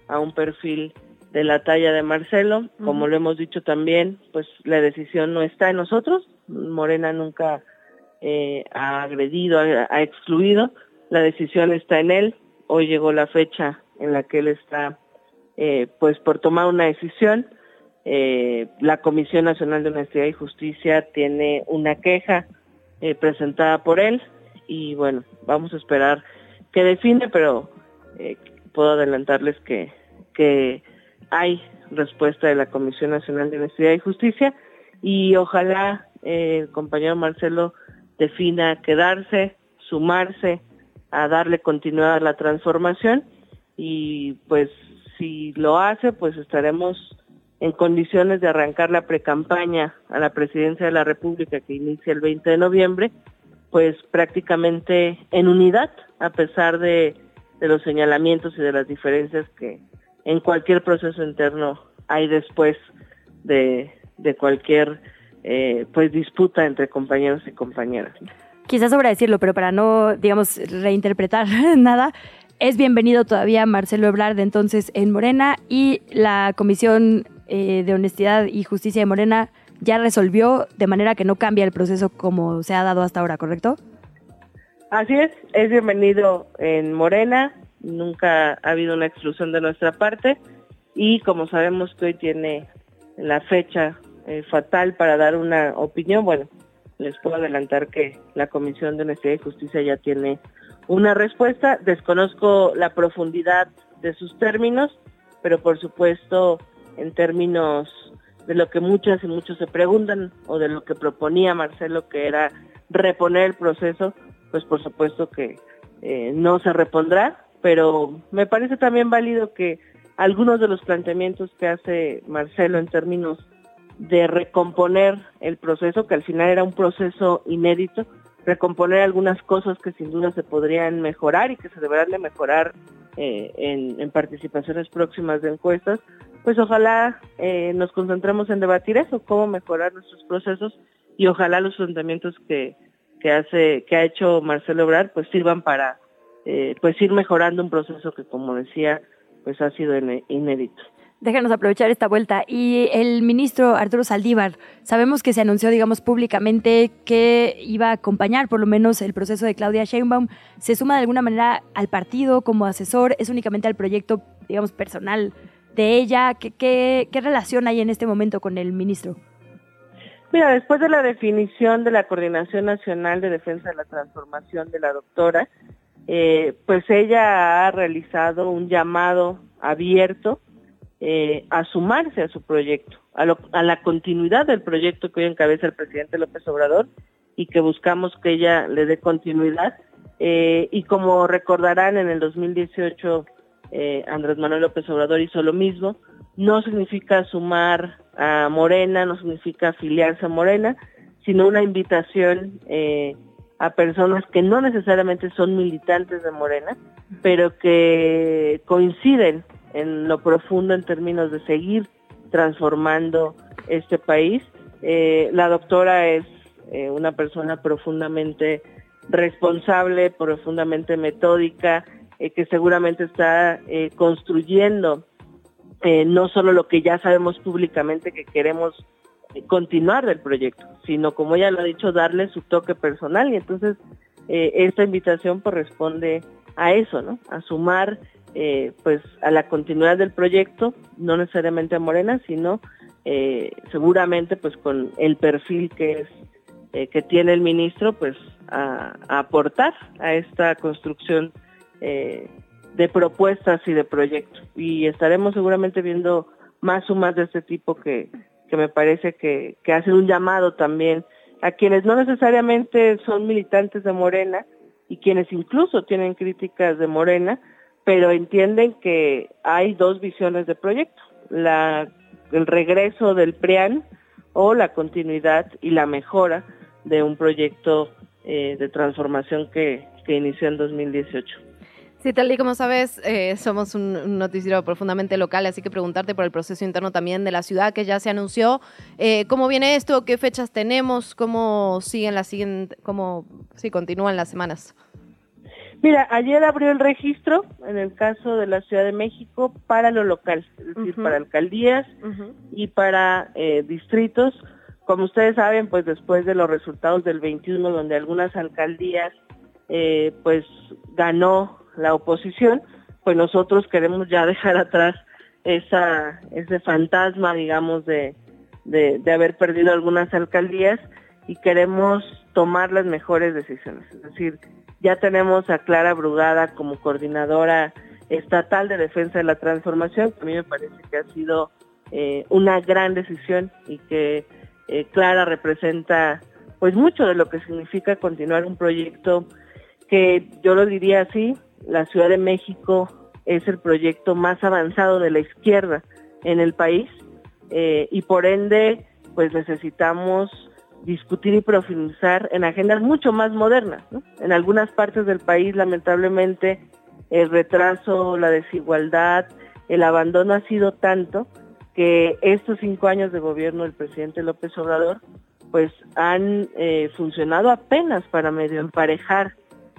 a un perfil de la talla de Marcelo. Como lo hemos dicho también, pues la decisión no está en nosotros. Morena nunca eh, ha agredido, ha, excluido. La decisión está en él. Hoy llegó la fecha en la que él está, eh, pues, por tomar una decisión. Eh, la Comisión Nacional de Honestidad y Justicia tiene una queja presentada por él y bueno, vamos a esperar que define, pero puedo adelantarles que, que hay respuesta de la Comisión Nacional de Honestidad y Justicia y ojalá el compañero Marcelo defina quedarse, sumarse, a darle continuidad a la transformación y pues si lo hace, pues estaremos en condiciones de arrancar la precampaña a la presidencia de la República que inicia el 20 de noviembre, pues prácticamente en unidad, a pesar de, los señalamientos y de las diferencias que en cualquier proceso interno hay después de, de cualquier eh, pues disputa entre compañeros y compañeras. Quizás sobra decirlo, pero para no, digamos, reinterpretar nada, es bienvenido todavía Marcelo Ebrard entonces en Morena y la Comisión eh, de Honestidad y Justicia de Morena ya resolvió de manera que no cambia el proceso como se ha dado hasta ahora, ¿correcto? Así es, es bienvenido en Morena, nunca ha habido una exclusión de nuestra parte y como sabemos que hoy tiene la fecha eh, fatal para dar una opinión, bueno, les puedo adelantar que la Comisión de Honestidad y Justicia ya tiene una respuesta. Desconozco la profundidad de sus términos, pero por supuesto en términos de lo que muchas y muchos se preguntan o de lo que proponía Marcelo, que era reponer el proceso, pues por supuesto que eh, no se repondrá, pero me parece también válido que algunos de los planteamientos que hace Marcelo en términos de recomponer el proceso, que al final era un proceso inédito, recomponer algunas cosas que sin duda se podrían mejorar y que se deberán de mejorar eh, en, participaciones próximas de encuestas, pues ojalá eh, nos concentremos en debatir eso, cómo mejorar nuestros procesos y ojalá los planteamientos que, que hace, que ha hecho Marcelo Obrar, pues sirvan para eh, pues ir mejorando un proceso que como decía, pues ha sido inédito. Déjanos aprovechar esta vuelta. Y el ministro Arturo Saldívar, sabemos que se anunció, digamos, públicamente que iba a acompañar por lo menos el proceso de Claudia Sheinbaum. ¿Se suma de alguna manera al partido como asesor? ¿Es únicamente al proyecto, digamos, personal de ella? ¿Qué, qué, relación hay en este momento con el ministro? Mira, después de la definición de la Coordinación Nacional de Defensa de la Transformación de la doctora, eh, pues ella ha realizado un llamado abierto eh, a sumarse a su proyecto, a, la continuidad del proyecto que hoy encabeza el presidente López Obrador y que buscamos que ella le dé continuidad. Eh, y como recordarán, en el 2018 eh, Andrés Manuel López Obrador hizo lo mismo. No significa sumar a Morena, no significa afiliarse a Morena, sino una invitación a personas que no necesariamente son militantes de Morena, pero que coinciden en lo profundo en términos de seguir transformando este país. Eh, la doctora es eh, una persona profundamente responsable, profundamente metódica, eh, que seguramente está construyendo no solo lo que ya sabemos públicamente que queremos continuar del proyecto, sino como ella lo ha dicho, darle su toque personal y entonces esta invitación corresponde a eso, ¿no? A sumar eh, pues a la continuidad del proyecto, no necesariamente a Morena, sino eh, seguramente pues con el perfil que es que tiene el ministro, pues a, aportar a esta construcción de propuestas y de proyectos. Y estaremos seguramente viendo más sumas de este tipo que, que me parece que, que hacen un llamado también a quienes no necesariamente son militantes de Morena y quienes incluso tienen críticas de Morena, pero entienden que hay dos visiones de proyecto, la, el regreso del PRIAN o la continuidad y la mejora de un proyecto eh, de transformación que, inició en 2018. Sí, tal y como sabes, eh, somos un, noticiero profundamente local, así que preguntarte por el proceso interno también de la ciudad que ya se anunció. Eh, ¿Cómo viene esto? ¿Qué fechas tenemos? ¿Cómo siguen las siguientes, cómo sí, continúan las semanas? Mira, ayer abrió el registro en el caso de la Ciudad de México para lo local, es decir, para alcaldías y para eh, distritos. Como ustedes saben, pues después de los resultados del 21, donde algunas alcaldías pues ganó la oposición, pues nosotros queremos ya dejar atrás esa, ese fantasma, digamos, de, de, haber perdido algunas alcaldías y queremos tomar las mejores decisiones. Es decir, ya tenemos a Clara Brugada como coordinadora estatal de defensa de la transformación, a mí me parece que ha sido eh, una gran decisión y que eh, Clara representa pues mucho de lo que significa continuar un proyecto que yo lo diría así, la Ciudad de México es el proyecto más avanzado de la izquierda en el país eh, y por ende pues necesitamos discutir y profundizar en agendas mucho más modernas. En algunas partes del país lamentablemente el retraso, la desigualdad, el abandono ha sido tanto que estos cinco años de gobierno del presidente López Obrador pues han eh, funcionado apenas para medio emparejar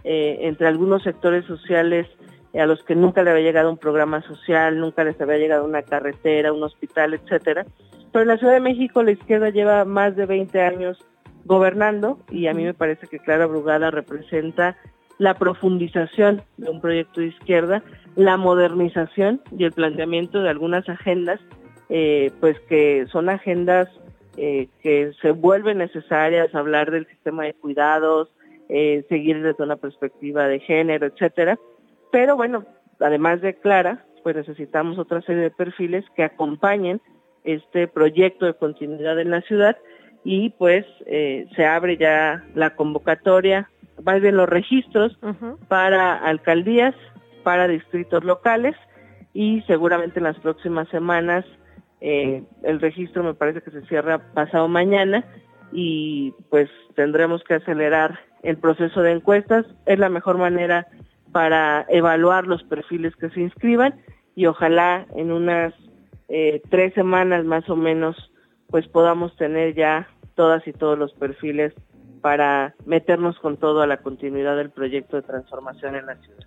eh, entre algunos sectores sociales a los que nunca le había llegado un programa social, nunca les había llegado una carretera, un hospital, etcétera. Pero en la Ciudad de México la izquierda lleva más de 20 años gobernando y a mí me parece que Clara Brugada representa la profundización de un proyecto de izquierda, la modernización y el planteamiento de algunas agendas, eh, pues que son agendas eh, que se vuelven necesarias, hablar del sistema de cuidados, eh, seguir desde una perspectiva de género, etcétera. Pero bueno, además de Clara, pues necesitamos otra serie de perfiles que acompañen este proyecto de continuidad en la ciudad y pues eh, se abre ya la convocatoria, más bien los registros para alcaldías, para distritos locales y seguramente en las próximas semanas eh, el registro me parece que se cierra pasado mañana y pues tendremos que acelerar el proceso de encuestas. Es la mejor manera para evaluar los perfiles que se inscriban y ojalá en unas eh, tres semanas más o menos pues podamos tener ya todas y todos los perfiles para meternos con todo a la continuidad del proyecto de transformación en la ciudad.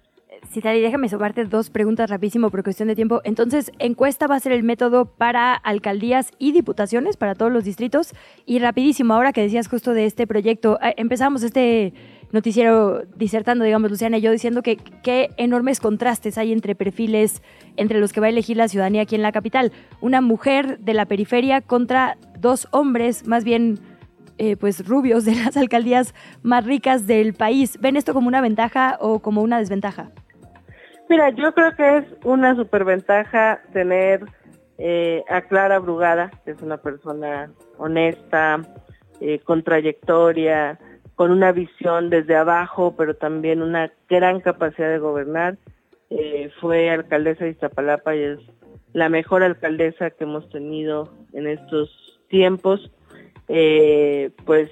Citari, déjame sumarte dos preguntas rapidísimo por cuestión de tiempo. Entonces, ¿encuesta va a ser el método para alcaldías y diputaciones, para todos los distritos? Y rapidísimo, ahora que decías justo de este proyecto, eh, empezamos este noticiero disertando, digamos, Luciana y yo, diciendo que qué enormes contrastes hay entre perfiles entre los que va a elegir la ciudadanía aquí en la capital. Una mujer de la periferia contra dos hombres, más bien eh, pues rubios de las alcaldías más ricas del país. ¿Ven esto como una ventaja o como una desventaja? Mira, yo creo que es una superventaja tener eh, a Clara Brugada, que es una persona honesta, eh, con trayectoria, con una visión desde abajo, pero también una gran capacidad de gobernar. Eh, fue alcaldesa de Iztapalapa y es la mejor alcaldesa que hemos tenido en estos tiempos. pues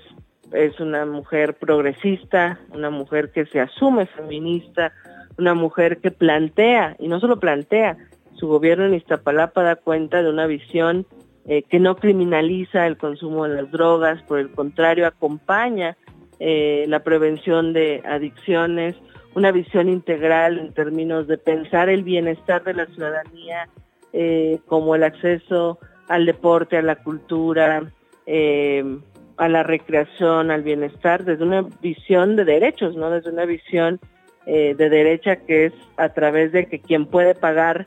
es una mujer progresista, una mujer que se asume feminista, una mujer que plantea, y no solo plantea, su gobierno en Iztapalapa da cuenta de una visión eh, que no criminaliza el consumo de las drogas, por el contrario, acompaña eh, la prevención de adicciones, una visión integral en términos de pensar el bienestar de la ciudadanía, eh, como el acceso al deporte, a la cultura, eh, a la recreación, al bienestar, desde una visión de derechos, ¿no? Desde una visión de derecha que es a través de que quien puede pagar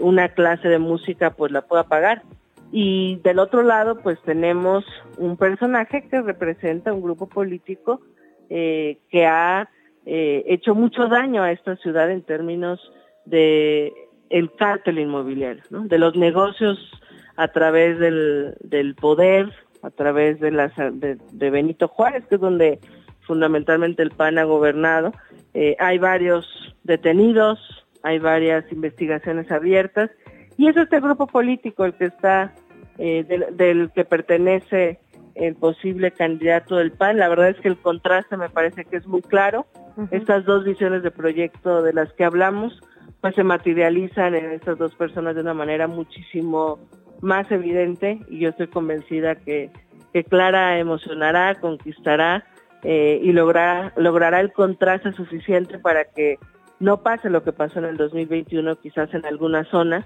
una clase de música pues la pueda pagar. Y del otro lado pues tenemos un personaje que representa un grupo político eh, que ha hecho mucho daño a esta ciudad en términos de el cártel inmobiliario, de los negocios a través del, del poder, a través de, las, de, Benito Juárez, que es donde fundamentalmente el PAN ha gobernado. Eh, hay varios detenidos, hay varias investigaciones abiertas, y es este grupo político el que está, eh, del, que pertenece el posible candidato del PAN. La verdad es que el contraste me parece que es muy claro. Estas dos visiones de proyecto de las que hablamos, pues se materializan en estas dos personas de una manera muchísimo más evidente y yo estoy convencida que, Clara emocionará, conquistará eh, y logrará, logrará el contraste suficiente para que no pase lo que pasó en el 2021 quizás en algunas zonas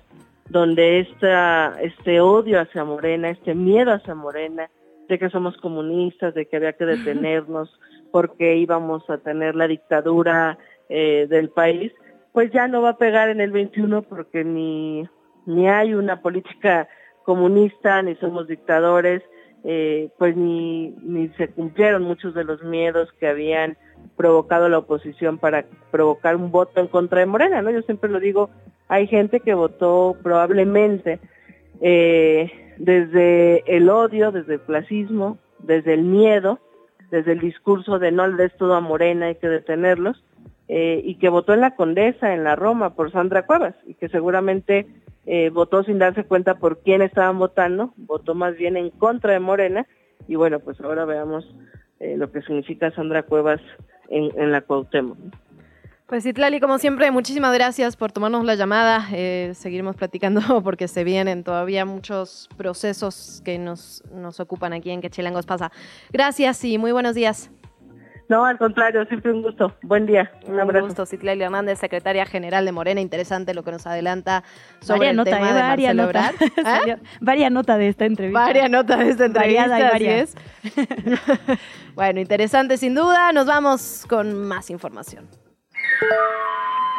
donde esta, este odio hacia Morena, este miedo hacia Morena, de que somos comunistas, de que había que detenernos porque íbamos a tener la dictadura eh, del país, pues ya no va a pegar en el 21 porque ni, ni hay una política comunista, ni somos dictadores, eh, pues ni, ni se cumplieron muchos de los miedos que habían provocado la oposición para provocar un voto en contra de Morena, ¿no? Yo siempre lo digo, hay gente que votó probablemente eh, desde el odio, desde el clasismo, desde el miedo, desde el discurso de no le des todo a Morena, hay que detenerlos, eh, y que votó en la Condesa, en la Roma, por Sandra Cuevas, y que seguramente eh, votó sin darse cuenta por quién estaban votando, votó más bien en contra de Morena y bueno, pues ahora veamos eh, lo que significa Sandra Cuevas en, la Cuauhtémoc. Pues Itlali, como siempre, muchísimas gracias por tomarnos la llamada. Eh, seguiremos platicando porque se vienen todavía muchos procesos que nos, nos ocupan aquí en Que Chilangos pasa. Gracias y muy buenos días. No, al contrario, siempre un gusto. Buen día. Un, abrazo. gusto, Citlali Hernández, secretaria general de Morena. Interesante lo que nos adelanta sobre el tema de Marcelo nota. ¿Ah? Varia nota de esta entrevista. Varia nota de esta entrevista, así es. bueno, interesante sin duda. Nos vamos con más información.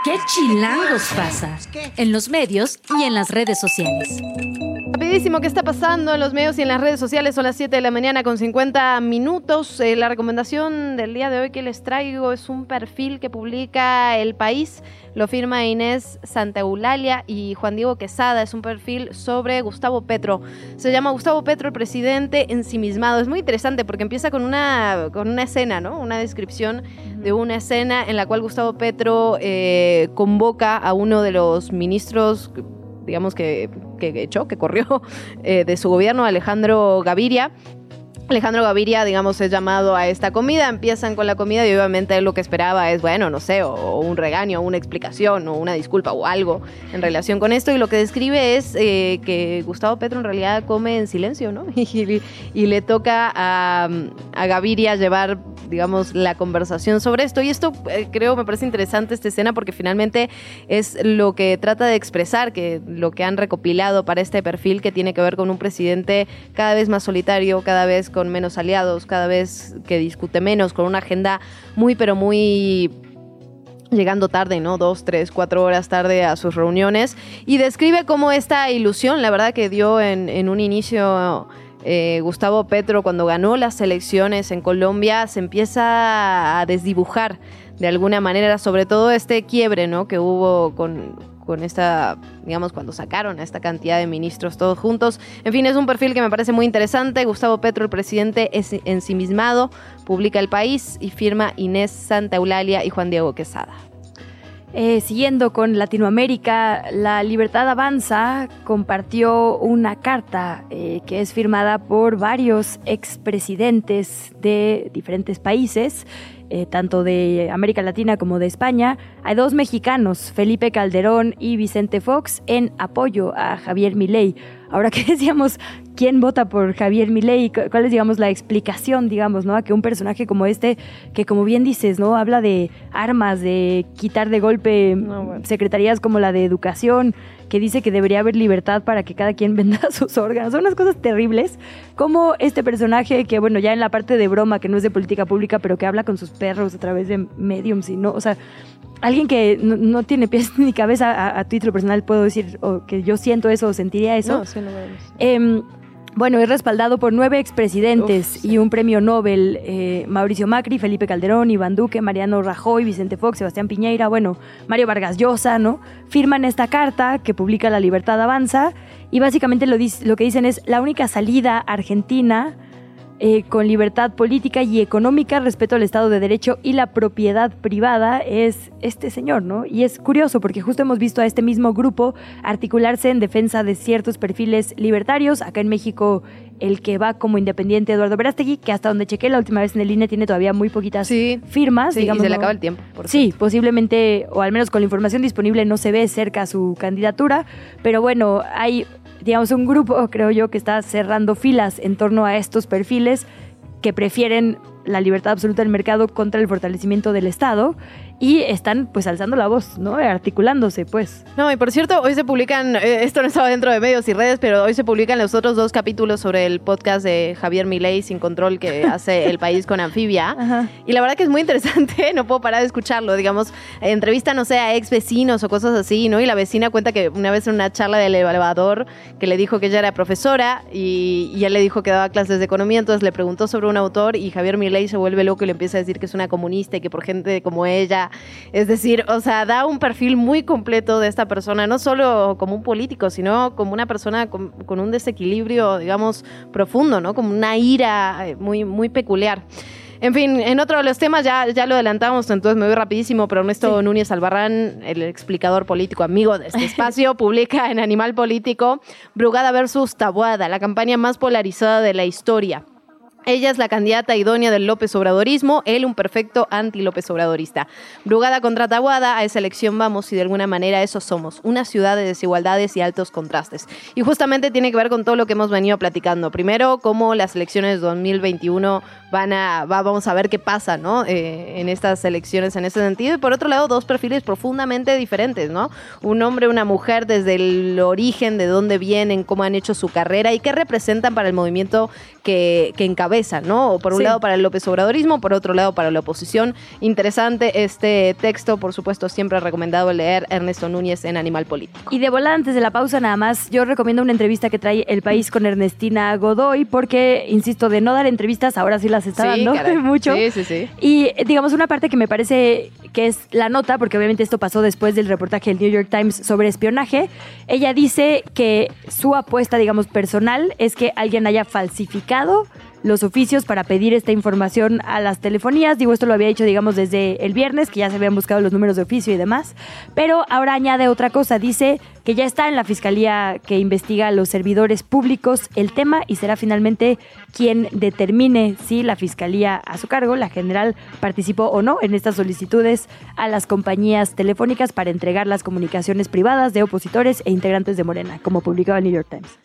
¿Qué chilangos pasa? En los medios y en las redes sociales. Rapidísimo, ¿qué está pasando en los medios y en las redes sociales? Son las 7 de la mañana con 50 minutos. Eh, la recomendación del día de hoy que les traigo es un perfil que publica El País. Lo firma Inés Santaulalia y Juan Diego Quesada. Es un perfil sobre Gustavo Petro. Se llama Gustavo Petro, el presidente ensimismado. Es muy interesante porque empieza con una, con una escena, ¿no? Una descripción de una escena en la cual Gustavo Petro eh, convoca a uno de los ministros digamos que, que echó, que corrió eh, de su gobierno, Alejandro Gaviria. Alejandro Gaviria, digamos, es llamado a esta comida, empiezan con la comida y obviamente lo que esperaba es, bueno, no sé, o, un regaño, una explicación, o una disculpa, o algo en relación con esto. Y lo que describe es eh, que Gustavo Petro en realidad come en silencio, ¿no? Y, le toca a, a Gaviria llevar digamos, la conversación sobre esto. Y esto eh, creo, me parece interesante esta escena porque finalmente es lo que trata de expresar, que lo que han recopilado para este perfil que tiene que ver con un presidente cada vez más solitario, cada vez con menos aliados, cada vez que discute menos, con una agenda muy, pero muy llegando tarde, ¿no? Dos, tres, cuatro horas tarde a sus reuniones y describe cómo esta ilusión, la verdad que dio en, un inicio eh, Gustavo Petro cuando ganó las elecciones en Colombia se empieza a desdibujar de alguna manera, sobre todo este quiebre ¿no? que hubo con, con esta, digamos, cuando sacaron a esta cantidad de ministros todos juntos. En fin, es un perfil que me parece muy interesante. Gustavo Petro, el presidente, es ensimismado, publica El País y firma Inés Santa Eulalia y Juan Diego Quesada. Eh, siguiendo con Latinoamérica, La Libertad Avanza compartió una carta eh, que es firmada por varios expresidentes de diferentes países, eh, tanto de América Latina como de España. Hay dos mexicanos, Felipe Calderón y Vicente Fox, en apoyo a Javier Milei. Ahora que decíamos, ¿quién vota por Javier Milei? ¿Cuál es, digamos, la explicación, digamos, ¿no? A que un personaje como este, que como bien dices, ¿no? Habla de armas, de quitar de golpe secretarías como la de educación, que dice que debería haber libertad para que cada quien venda sus órganos. Son unas cosas terribles. Como este personaje que, bueno, ya en la parte de broma, que no es de política pública, pero que habla con sus perros a través de mediums y no, o sea, alguien que no, no tiene pies ni cabeza a, a título personal, puedo decir o que yo siento eso o sentiría eso. No, sí, no vemos. Bueno, es respaldado por nueve expresidentes y un premio Nobel, eh, Mauricio Macri, Felipe Calderón, Iván Duque, Mariano Rajoy, Vicente Fox, Sebastián Piñeira, bueno, Mario Vargas Llosa, ¿no? Firman esta carta que publica La Libertad Avanza y básicamente lo, lo que dicen es la única salida argentina eh, con libertad política y económica, respeto al Estado de Derecho y la propiedad privada es este señor, ¿no? Y es curioso porque justo hemos visto a este mismo grupo articularse en defensa de ciertos perfiles libertarios. Acá en México, el que va como independiente Eduardo Verástegui, que hasta donde chequé la última vez en el INE tiene todavía muy poquitas firmas. Sí, y digamos, se le acaba el tiempo. por Sí, posiblemente, o al menos con la información disponible, no se ve cerca su candidatura, pero bueno, hay, digamos, un grupo, creo yo, que está cerrando filas en torno a estos perfiles que prefieren la libertad absoluta del mercado contra el fortalecimiento del Estado y están pues alzando la voz, ¿no? Articulándose, pues. No, y por cierto, hoy se publican, eh, esto no estaba dentro de medios y redes, pero hoy se publican los otros dos capítulos sobre el podcast de Javier Milei sin control que hace El País con Anfibia. Y la verdad que es muy interesante, no puedo parar de escucharlo. Digamos, entrevista, no sé, a ex vecinos o cosas así, ¿no? Y la vecina cuenta que una vez en una charla del elevador que le dijo que ella era profesora y, y él le dijo que daba clases de economía, entonces le preguntó sobre un autor y Javier Milei se vuelve loco y le empieza a decir que es una comunista y que por gente como ella, es decir, o sea, da un perfil muy completo de esta persona, no solo como un político, sino como una persona con, con un desequilibrio, digamos, profundo, ¿no? Como una ira eh, muy, muy peculiar. En fin, en otro de los temas ya, ya lo adelantamos, entonces me voy rapidísimo, pero Ernesto Núñez Albarrán, el explicador político amigo de este espacio, publica en Animal Político Brugada versus Tabuada, la campaña más polarizada de la historia. Ella es la candidata idónea del López Obradorismo, él un perfecto anti-López Obradorista. Brugada contra Tabuada, a esa elección vamos y de alguna manera eso somos, una ciudad de desigualdades y altos contrastes. Y justamente tiene que ver con todo lo que hemos venido platicando. Primero, cómo las elecciones 2021 van a, va- vamos a ver qué pasa, ¿no? Eh, en estas elecciones en ese sentido. Y por otro lado, dos perfiles profundamente diferentes, ¿no? Un hombre, una mujer, desde el origen, de dónde vienen, cómo han hecho su carrera y qué representan para el movimiento que, que encabezan, ¿no? Por un Sí. lado para el López Obradorismo, por otro lado para la oposición. Interesante este texto, por supuesto, siempre recomendado leer Ernesto Núñez en Animal Político. Y de volar antes de la pausa nada más, yo recomiendo una entrevista que trae El País con Ernestina Godoy, porque, insisto, de no dar entrevistas, ahora sí las está Sí, dando caray. mucho. Sí, sí, sí. Y digamos una parte que me parece que es la nota, porque obviamente esto pasó después del reportaje del New York Times sobre espionaje. Ella dice que su apuesta, digamos, personal es que alguien haya falsificado los oficios para pedir esta información a las telefonías. Digo, esto lo había dicho, digamos, desde el viernes, que ya se habían buscado los números de oficio y demás. Pero ahora añade otra cosa. Dice que ya está en la fiscalía que investiga a los servidores públicos el tema y será finalmente quien determine si la fiscalía a su cargo, la general, participó o no en estas solicitudes a las compañías telefónicas para entregar las comunicaciones privadas de opositores e integrantes de Morena, como publicaba el New York Times.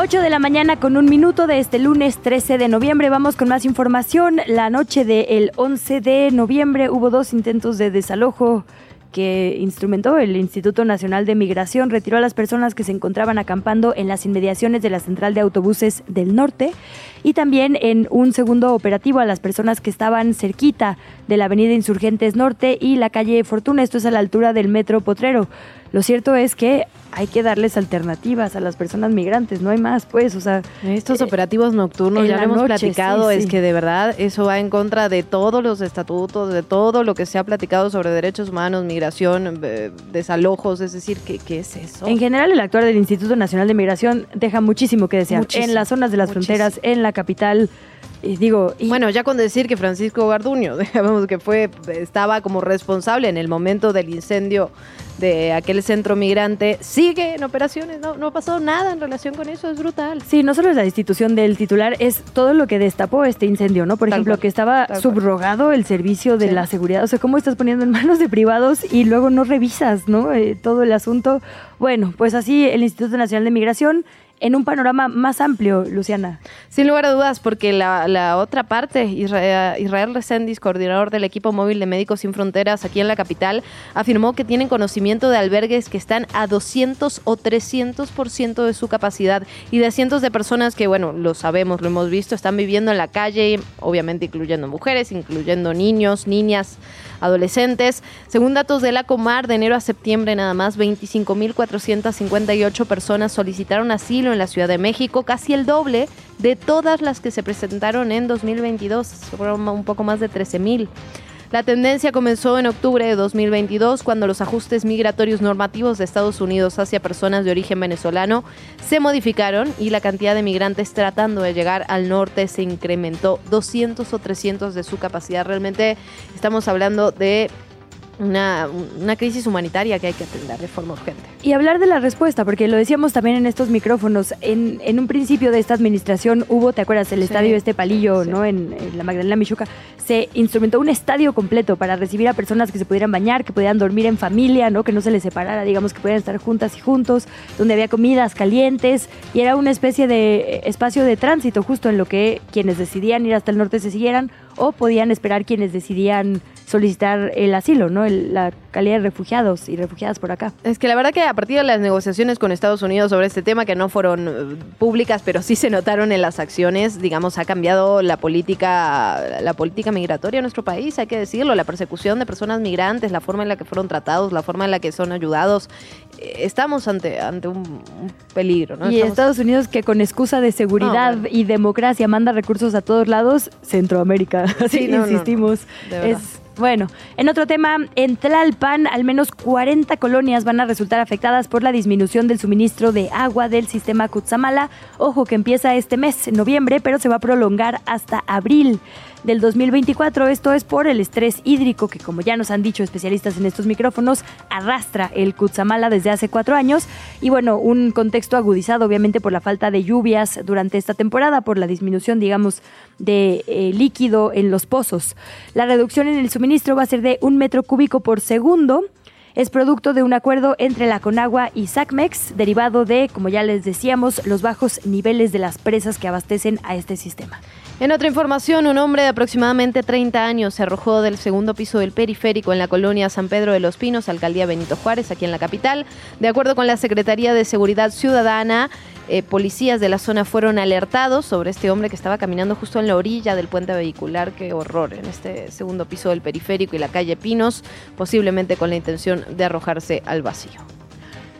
8 de la mañana con un minuto de este lunes 13 de noviembre. Vamos con más información. La noche del 11 de noviembre hubo dos intentos de desalojo que instrumentó el Instituto Nacional de Migración. Retiró a las personas que se encontraban acampando en las inmediaciones de la central de autobuses del norte y también en un segundo operativo a las personas que estaban cerquita de la avenida Insurgentes Norte y la calle Fortuna. Esto es a la altura del metro Potrero. Lo cierto es que hay que darles alternativas a las personas migrantes, no hay más, pues, o sea... Estos operativos nocturnos, ya lo hemos noche, platicado, sí, es sí. que de verdad eso va en contra de todos los estatutos, de todo lo que se ha platicado sobre derechos humanos, migración, eh, desalojos, es decir, ¿qué, qué es eso? En general, el actuar del Instituto Nacional de Migración deja muchísimo que desear. Muchísimo, en las zonas de las muchísimo. fronteras, en la capital, y digo... y- Bueno, ya con decir que Francisco Garduño, digamos que fue, estaba como responsable en el momento del incendio de aquel centro migrante, sigue en operaciones, no, no ha pasado nada en relación con eso, es brutal. Sí, no solo es la destitución del titular, es todo lo que destapó este incendio, ¿no? Por Tal ejemplo, cual, que estaba cual. subrogado el servicio de Sí. la seguridad. O sea, ¿cómo estás poniendo en manos de privados y luego no revisas, ¿no? Eh, todo el asunto. Bueno, pues así el Instituto Nacional de Migración en un panorama más amplio, Luciana. Sin lugar a dudas, porque la, la otra parte, Israel, Israel Reséndiz, coordinador del equipo móvil de Médicos Sin Fronteras aquí en la capital, afirmó que tienen conocimiento de albergues que están a 200 o 300% de su capacidad y de cientos de personas que, bueno, lo sabemos, lo hemos visto, están viviendo en la calle, obviamente incluyendo mujeres, incluyendo niños, niñas, adolescentes. Según datos de la Comar, de enero a septiembre nada más, 25.458 personas solicitaron asilo en la Ciudad de México, casi el doble de todas las que se presentaron en 2022, fueron un poco más de 13.000. La tendencia comenzó en octubre de 2022 cuando los ajustes migratorios normativos de Estados Unidos hacia personas de origen venezolano se modificaron y la cantidad de migrantes tratando de llegar al norte se incrementó 200 o 300 de su capacidad. Realmente estamos hablando de una, una, crisis humanitaria que hay que atender de forma urgente. Y hablar de la respuesta, porque lo decíamos también en estos micrófonos, en, en un principio de esta administración hubo, ¿te acuerdas? El estadio este palillo, ¿no? En, en, la Magdalena Michuca, se instrumentó un estadio completo para recibir a personas que se pudieran bañar, que pudieran dormir en familia, ¿no? Que no se les separara, digamos, que pudieran estar juntas y juntos, donde había comidas calientes y era una especie de espacio de tránsito justo en lo que quienes decidían ir hasta el norte se siguieran o podían esperar quienes decidían solicitar el asilo, ¿no? El, la calidad de refugiados y refugiadas por acá. Es que la verdad que a partir de las negociaciones con Estados Unidos sobre este tema, que no fueron uh, públicas, pero sí se notaron en las acciones, digamos, ha cambiado la política, la política migratoria en nuestro país, hay que decirlo, la persecución de personas migrantes, la forma en la que fueron tratados, la forma en la que son ayudados. Eh, estamos ante, ante un, un peligro, ¿no? Y Estamos... Estados Unidos que con excusa de seguridad No, bueno. y democracia manda recursos a todos lados, Centroamérica, así no, no. insistimos. De verdad. es bueno, en otro tema, en Tlalpan, al menos 40 colonias van a resultar afectadas por la disminución del suministro de agua del sistema Cutzamala. Ojo que empieza este mes, en noviembre, pero se va a prolongar hasta abril del 2024. Esto es por el estrés hídrico que, como ya nos han dicho especialistas en estos micrófonos, arrastra el Cutzamala desde hace cuatro años. Y bueno, un contexto agudizado obviamente por la falta de lluvias durante esta temporada, por la disminución, digamos, de eh, líquido en los pozos. La reducción en el suministro va a ser de un metro cúbico por segundo. Es producto de un acuerdo entre la Conagua y SACMEX, derivado de, como ya les decíamos, los bajos niveles de las presas que abastecen a este sistema. En otra información, un hombre de aproximadamente 30 años se arrojó del segundo piso del periférico en la colonia San Pedro de los Pinos, alcaldía Benito Juárez, aquí en la capital. De acuerdo con la Secretaría de Seguridad Ciudadana, eh, policías de la zona fueron alertados sobre este hombre que estaba caminando justo en la orilla del puente vehicular. Qué horror, en este segundo piso del periférico y la calle Pinos, posiblemente con la intención de arrojarse al vacío.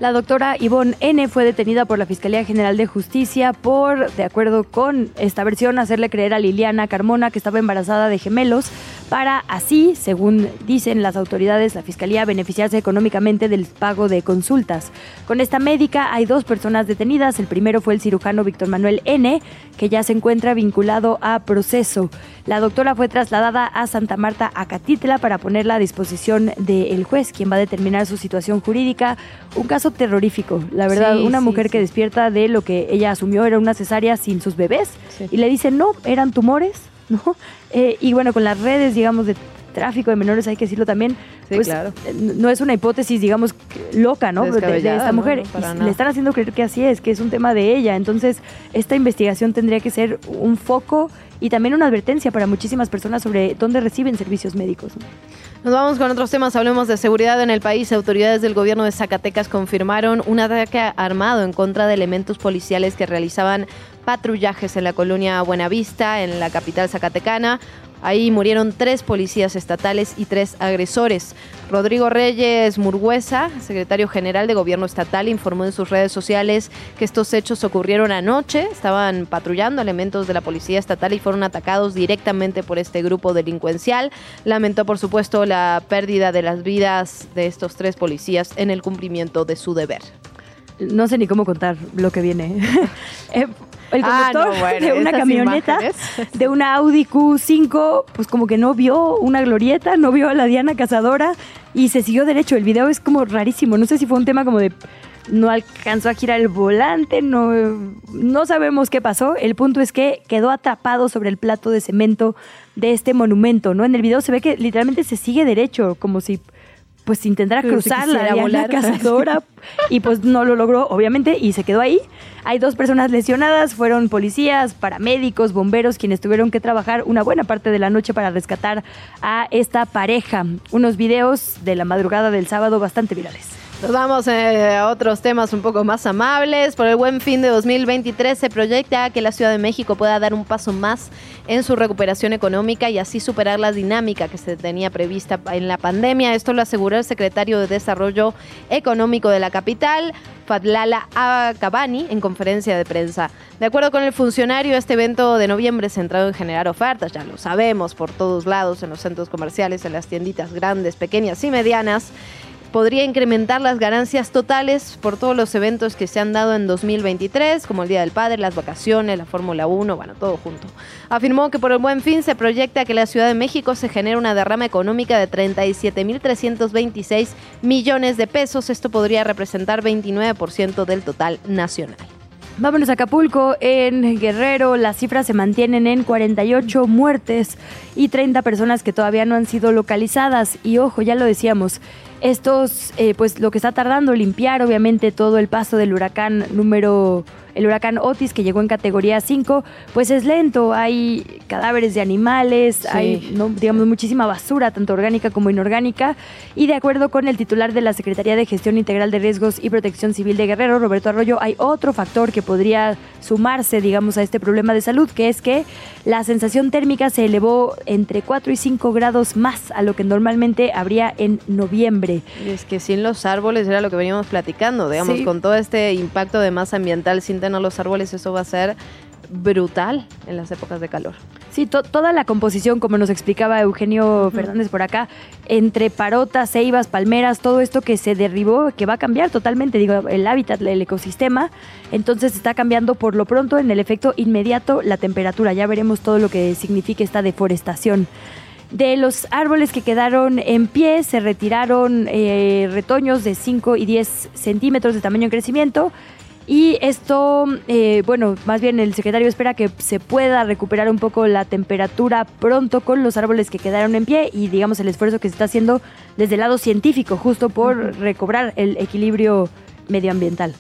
La doctora Ivonne N. fue detenida por la Fiscalía General de Justicia por, de acuerdo con esta versión, hacerle creer a Liliana Carmona que estaba embarazada de gemelos para así, según dicen las autoridades, la Fiscalía beneficiarse económicamente del pago de consultas. Con esta médica hay dos personas detenidas. El primero fue el cirujano Víctor Manuel N., que ya se encuentra vinculado a proceso. La doctora fue trasladada a Santa Marta, Acatitla, para ponerla a disposición del juez, quien va a determinar su situación jurídica. Un caso terrorífico, la verdad. Sí, una sí, mujer que despierta de lo que ella asumió era una cesárea sin sus bebés y le dicen, no, eran tumores, ¿no? Eh, y bueno, con las redes, digamos, de tráfico de menores, hay que decirlo también, Sí, pues claro. eh, no es una hipótesis, digamos, loca, ¿no? De- esta mujer. No, le están haciendo creer que así es, que es un tema de ella. Entonces, esta investigación tendría que ser un foco y también una advertencia para muchísimas personas sobre dónde reciben servicios médicos. ¿no? Nos vamos con otros temas, hablemos de seguridad en el país. Autoridades del gobierno de Zacatecas confirmaron un ataque armado en contra de elementos policiales que realizaban patrullajes en la colonia Buenavista, en la capital zacatecana. Ahí murieron tres policías estatales y tres agresores. Rodrigo Reyes Murguesa, secretario general de Gobierno Estatal, informó en sus redes sociales que estos hechos ocurrieron anoche. Estaban patrullando elementos de la Policía Estatal y fueron atacados directamente por este grupo delincuencial. Lamentó, por supuesto, la pérdida de las vidas de estos tres policías en el cumplimiento de su deber. No sé ni cómo contar lo que viene. Eh, el Ah, conductor no, bueno, de una camioneta, imágenes. de una Audi Q5, pues como que no vio una glorieta, no vio a la Diana Cazadora y se siguió derecho. El video es como rarísimo. No sé si fue un tema como de no alcanzó a girar el volante, no, no sabemos qué pasó. El punto es que quedó atrapado sobre el plato de cemento de este monumento, ¿no? En el video se ve que literalmente se sigue derecho, como si pues si cruzar la quisiera Diana volar. cazadora y pues no lo logró, obviamente, y se quedó ahí. Hay dos personas lesionadas, fueron policías, paramédicos, bomberos, quienes tuvieron que trabajar una buena parte de la noche para rescatar a esta pareja. Unos videos de la madrugada del sábado bastante virales. Nos vamos eh, a otros temas un poco más amables. Por el buen fin de 2023 se proyecta que la Ciudad de México pueda dar un paso más en su recuperación económica y así superar la dinámica que se tenía prevista en la pandemia. Esto lo aseguró el secretario de Desarrollo Económico de la capital, Fadlala Akabani, en conferencia de prensa. De acuerdo con el funcionario, este evento de noviembre centrado en generar ofertas, ya lo sabemos, por todos lados, en los centros comerciales, en las tienditas grandes, pequeñas y medianas podría incrementar las ganancias totales por todos los eventos que se han dado en 2023, como el Día del Padre, las vacaciones, la Fórmula 1, bueno, todo junto. Afirmó que por el buen fin se proyecta que la Ciudad de México se genere una derrama económica de 37.326 millones de pesos. Esto podría representar 29% del total nacional. Vámonos a Acapulco, en Guerrero, las cifras se mantienen en 48 muertes y 30 personas que todavía no han sido localizadas. Y ojo, ya lo decíamos, estos, eh, pues lo que está tardando limpiar, obviamente, todo el paso del huracán número, el huracán Otis que llegó en categoría 5, pues es lento. Hay cadáveres de animales, hay, ¿no? digamos, muchísima basura, tanto orgánica como inorgánica. Y de acuerdo con el titular de la Secretaría de Gestión Integral de Riesgos y Protección Civil de Guerrero, Roberto Arroyo, hay otro factor que podría sumarse, digamos, a este problema de salud, que es que la sensación térmica se elevó entre 4 y 5 grados más a lo que normalmente habría en noviembre. Y es que sin los árboles era lo que veníamos platicando, digamos, Sí. con todo este impacto de masa ambiental sin tener los árboles, eso va a ser brutal en las épocas de calor. Sí, to- toda la composición, como nos explicaba Eugenio Fernández por acá, entre parotas, ceibas, palmeras, todo esto que se derribó, que va a cambiar totalmente, digo, el hábitat, el ecosistema, entonces está cambiando por lo pronto en el efecto inmediato la temperatura. Ya veremos todo lo que significa esta deforestación. De los árboles que quedaron en pie, se retiraron eh, retoños de 5 y 10 centímetros de tamaño en crecimiento. Y esto, eh, bueno, más bien el secretario espera que se pueda recuperar un poco la temperatura pronto con los árboles que quedaron en pie y digamos el esfuerzo que se está haciendo desde el lado científico, justo por recobrar el equilibrio medioambiental.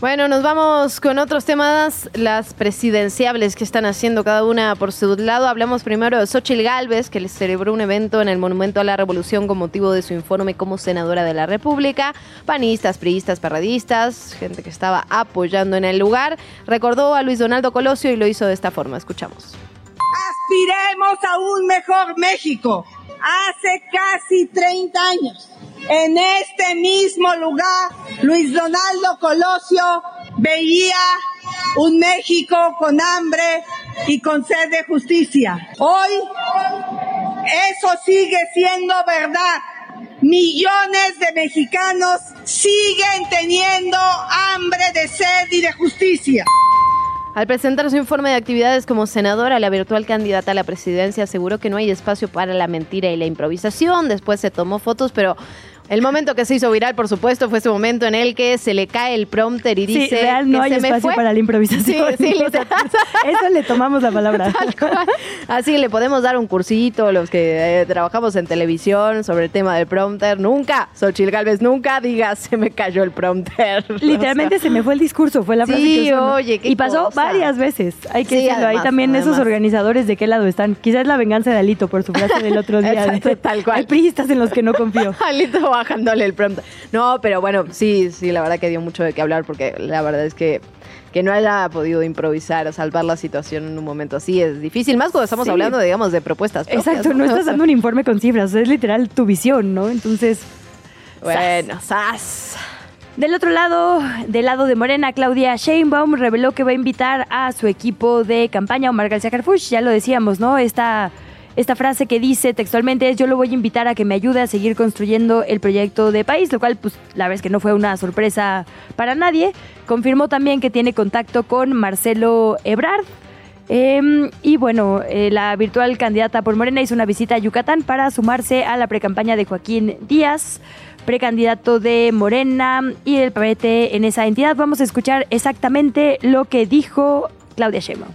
Bueno, nos vamos con otros temas, las presidenciables que están haciendo cada una por su lado. Hablamos primero de Xochitl Galvez, que celebró un evento en el Monumento a la Revolución con motivo de su informe como senadora de la República. Panistas, priistas, perradistas, gente que estaba apoyando en el lugar. Recordó a Luis Donaldo Colosio y lo hizo de esta forma. Escuchamos. Aspiremos a un mejor México. Hace casi 30 años, en este mismo lugar, Luis Donaldo Colosio veía un México con hambre y con sed de justicia. Hoy, eso sigue siendo verdad. Millones de mexicanos siguen teniendo hambre de sed y de justicia. Al presentar su informe de actividades como senadora, la virtual candidata a la presidencia aseguró que no hay espacio para la mentira y la improvisación. Después se tomó fotos, pero el momento que se hizo viral, por supuesto, fue ese momento en el que se le cae el prompter y Sí, dice real, no que hay se me espacio fue. para la improvisación. Sí, sí, O sea, eso le tomamos la palabra. Así le podemos dar un cursito los que eh, trabajamos en televisión sobre el tema del prompter. Nunca, Xochitl Galvez, nunca digas se me cayó el prompter. Literalmente se me fue el discurso, fue la frase Sí, oye, qué Y pasó cosa. varias veces, hay que Sí, decirlo. Ahí además, también esos organizadores de qué lado están. Quizás la venganza de Alito por su frase del otro día. Exacto, tal cual. Hay priistas en los que no confío. Alito bajándole el prompter. No, pero bueno, sí, sí, la verdad que dio mucho de qué hablar porque la verdad es que que no haya podido improvisar, salvar la situación en un momento así es difícil, más cuando estamos Sí. hablando, digamos, de propuestas propias. Exacto, no estás dando un informe con cifras, es literal tu visión, ¿no? Entonces, Bueno, sas. Del otro lado, del lado de Morena, Claudia Sheinbaum reveló que va a invitar a su equipo de campaña, Omar García Harfuch, ya lo decíamos, ¿no? Esta, esta frase que dice textualmente es yo lo voy a invitar a que me ayude a seguir construyendo el proyecto de país, lo cual pues la verdad es que no fue una sorpresa para nadie. Confirmó también que tiene contacto con Marcelo Ebrard, Em, y bueno, eh, la virtual candidata por Morena hizo una visita a Yucatán para sumarse a la precampaña de Joaquín Díaz, precandidato de Morena y el PRT en esa entidad. Vamos a escuchar exactamente lo que dijo Claudia Sheinbaum.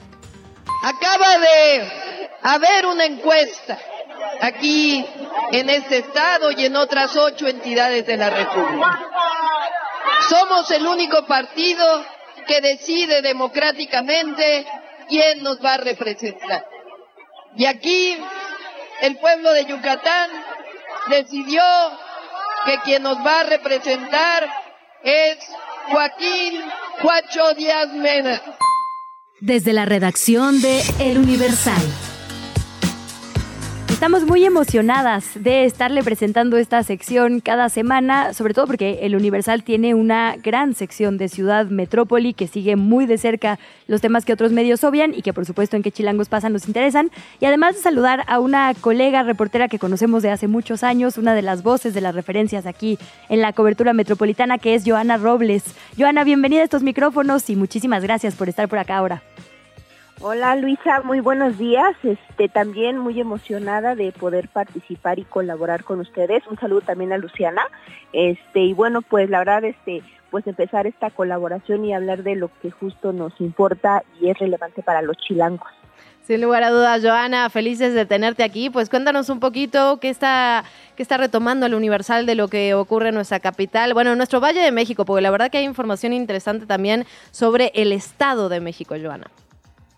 Acaba de haber una encuesta aquí en este estado y en otras ocho entidades de la República. Somos el único partido que decide democráticamente quién nos va a representar. Y aquí el pueblo de Yucatán decidió que quien nos va a representar es Joaquín Cuacho Díaz Mena. Desde la redacción de El Universal. Estamos muy emocionadas de estarle presentando esta sección cada semana, sobre todo porque el Universal tiene una gran sección de ciudad metrópoli que sigue muy de cerca los temas que otros medios obvian y que por supuesto en que chilangos pasan nos interesan. Y además de saludar a una colega reportera que conocemos de hace muchos años, una de las voces de las referencias aquí en la cobertura metropolitana, que es Joana Robles. Joana, bienvenida a estos micrófonos y muchísimas gracias por estar por acá ahora. Hola Luisa, muy buenos días. Este también muy emocionada de poder participar y colaborar con ustedes. Un saludo también a Luciana. Este y bueno, pues la verdad este pues empezar esta colaboración y hablar de lo que justo nos importa y es relevante para los chilangos. Sin lugar a dudas, Joana, felices de tenerte aquí. Pues cuéntanos un poquito qué está, qué está retomando el Universal de lo que ocurre en nuestra capital, bueno, en nuestro Valle de México, porque la verdad que hay información interesante también sobre el Estado de México, Joana.